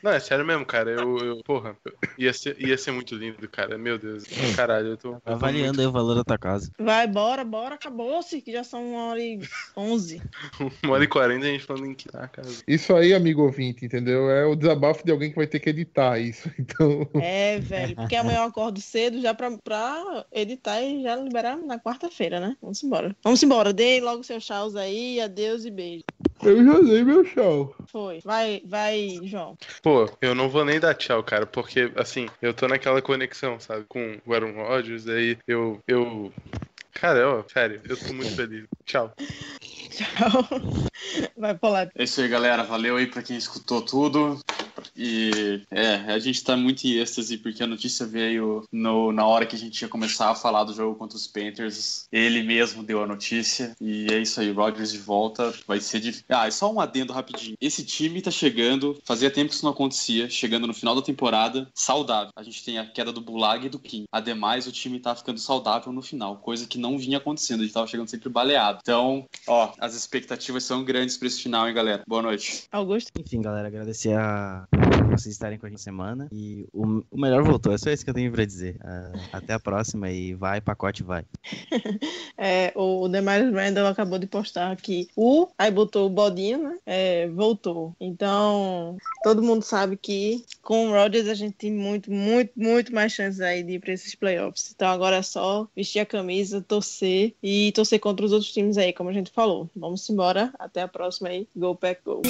Não, é sério mesmo, cara. Eu, eu porra, ia ser, ia ser muito lindo, cara. Meu Deus. Caralho, eu tô. eu tô Avaliando aí o valor da tua casa. Vai, bora, bora. Acabou-se, que já são uma hora e onze. muito- [laughs] Uma hora e quarenta a gente falando em quitar a casa. Isso aí, amigo ouvinte, entendeu? É o desabafo de alguém que vai ter que editar isso. [laughs] Então, É, velho. Porque amanhã eu acordo cedo já pra, pra editar e já liberar na quarta-feira, né? Vamos embora. Vamos embora. Dê logo seus tchauz aí. Adeus e beijo. eu já dei meu show. Foi. Vai, vai, João. Pô, eu não vou nem dar tchau, cara, porque, assim, eu tô naquela conexão, sabe, com o Aaron Rodgers, aí eu. eu... Cara, ó, sério, eu tô muito feliz. Tchau. [laughs] Tchau. Vai pular. É isso aí, galera. Valeu aí pra quem escutou tudo. E é, a gente tá muito em êxtase porque a notícia veio no, na hora que a gente ia começar a falar do jogo contra os Panthers. Ele mesmo deu a notícia. E é isso aí, Rodgers de volta. Vai ser difícil. Ah, é só um adendo rapidinho. Esse time tá chegando, fazia tempo que isso não acontecia, chegando no final da temporada, saudável. A gente tem a queda do Bulag e do Kim. Ademais, o time tá ficando saudável no final, coisa que não vinha acontecendo. A gente tava chegando sempre baleado. Então, ó, as expectativas são grandes pra esse final, hein, galera. Boa noite. Augusto. Enfim, galera, agradecer a vocês estarem com a gente semana. E o, o melhor voltou, é só isso que eu tenho pra dizer. Ah, até a próxima e vai, pacote vai. [laughs] É, o Demaris Randall acabou de postar aqui. O, aí botou o bodinho, né? É, voltou. Então, todo mundo sabe que com o Rodgers a gente tem muito, muito, muito mais chances aí de ir pra esses playoffs. Então agora é só vestir a camisa, torcer e torcer contra os outros times aí, como a gente falou. Vamos embora. Até a próxima aí. Go Pack Go.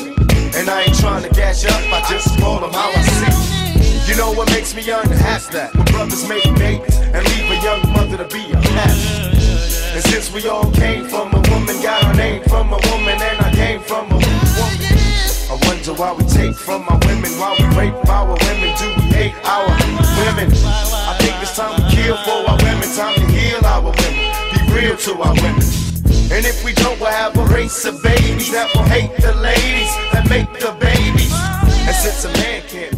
And I ain't trying to you up, I just I see. You know what makes me unhappy? That when brothers make babies and leave a young mother to be a mess. And since we all came from a woman, got our name from a woman, and I came from a woman. I wonder why we take from our women, why we rape our women, do we hate our women? I think it's time to kill for our women, time to heal our women, be real to our women. And if we don't, we'll have a race of babies that will hate the ladies that make the babies. And since a man can't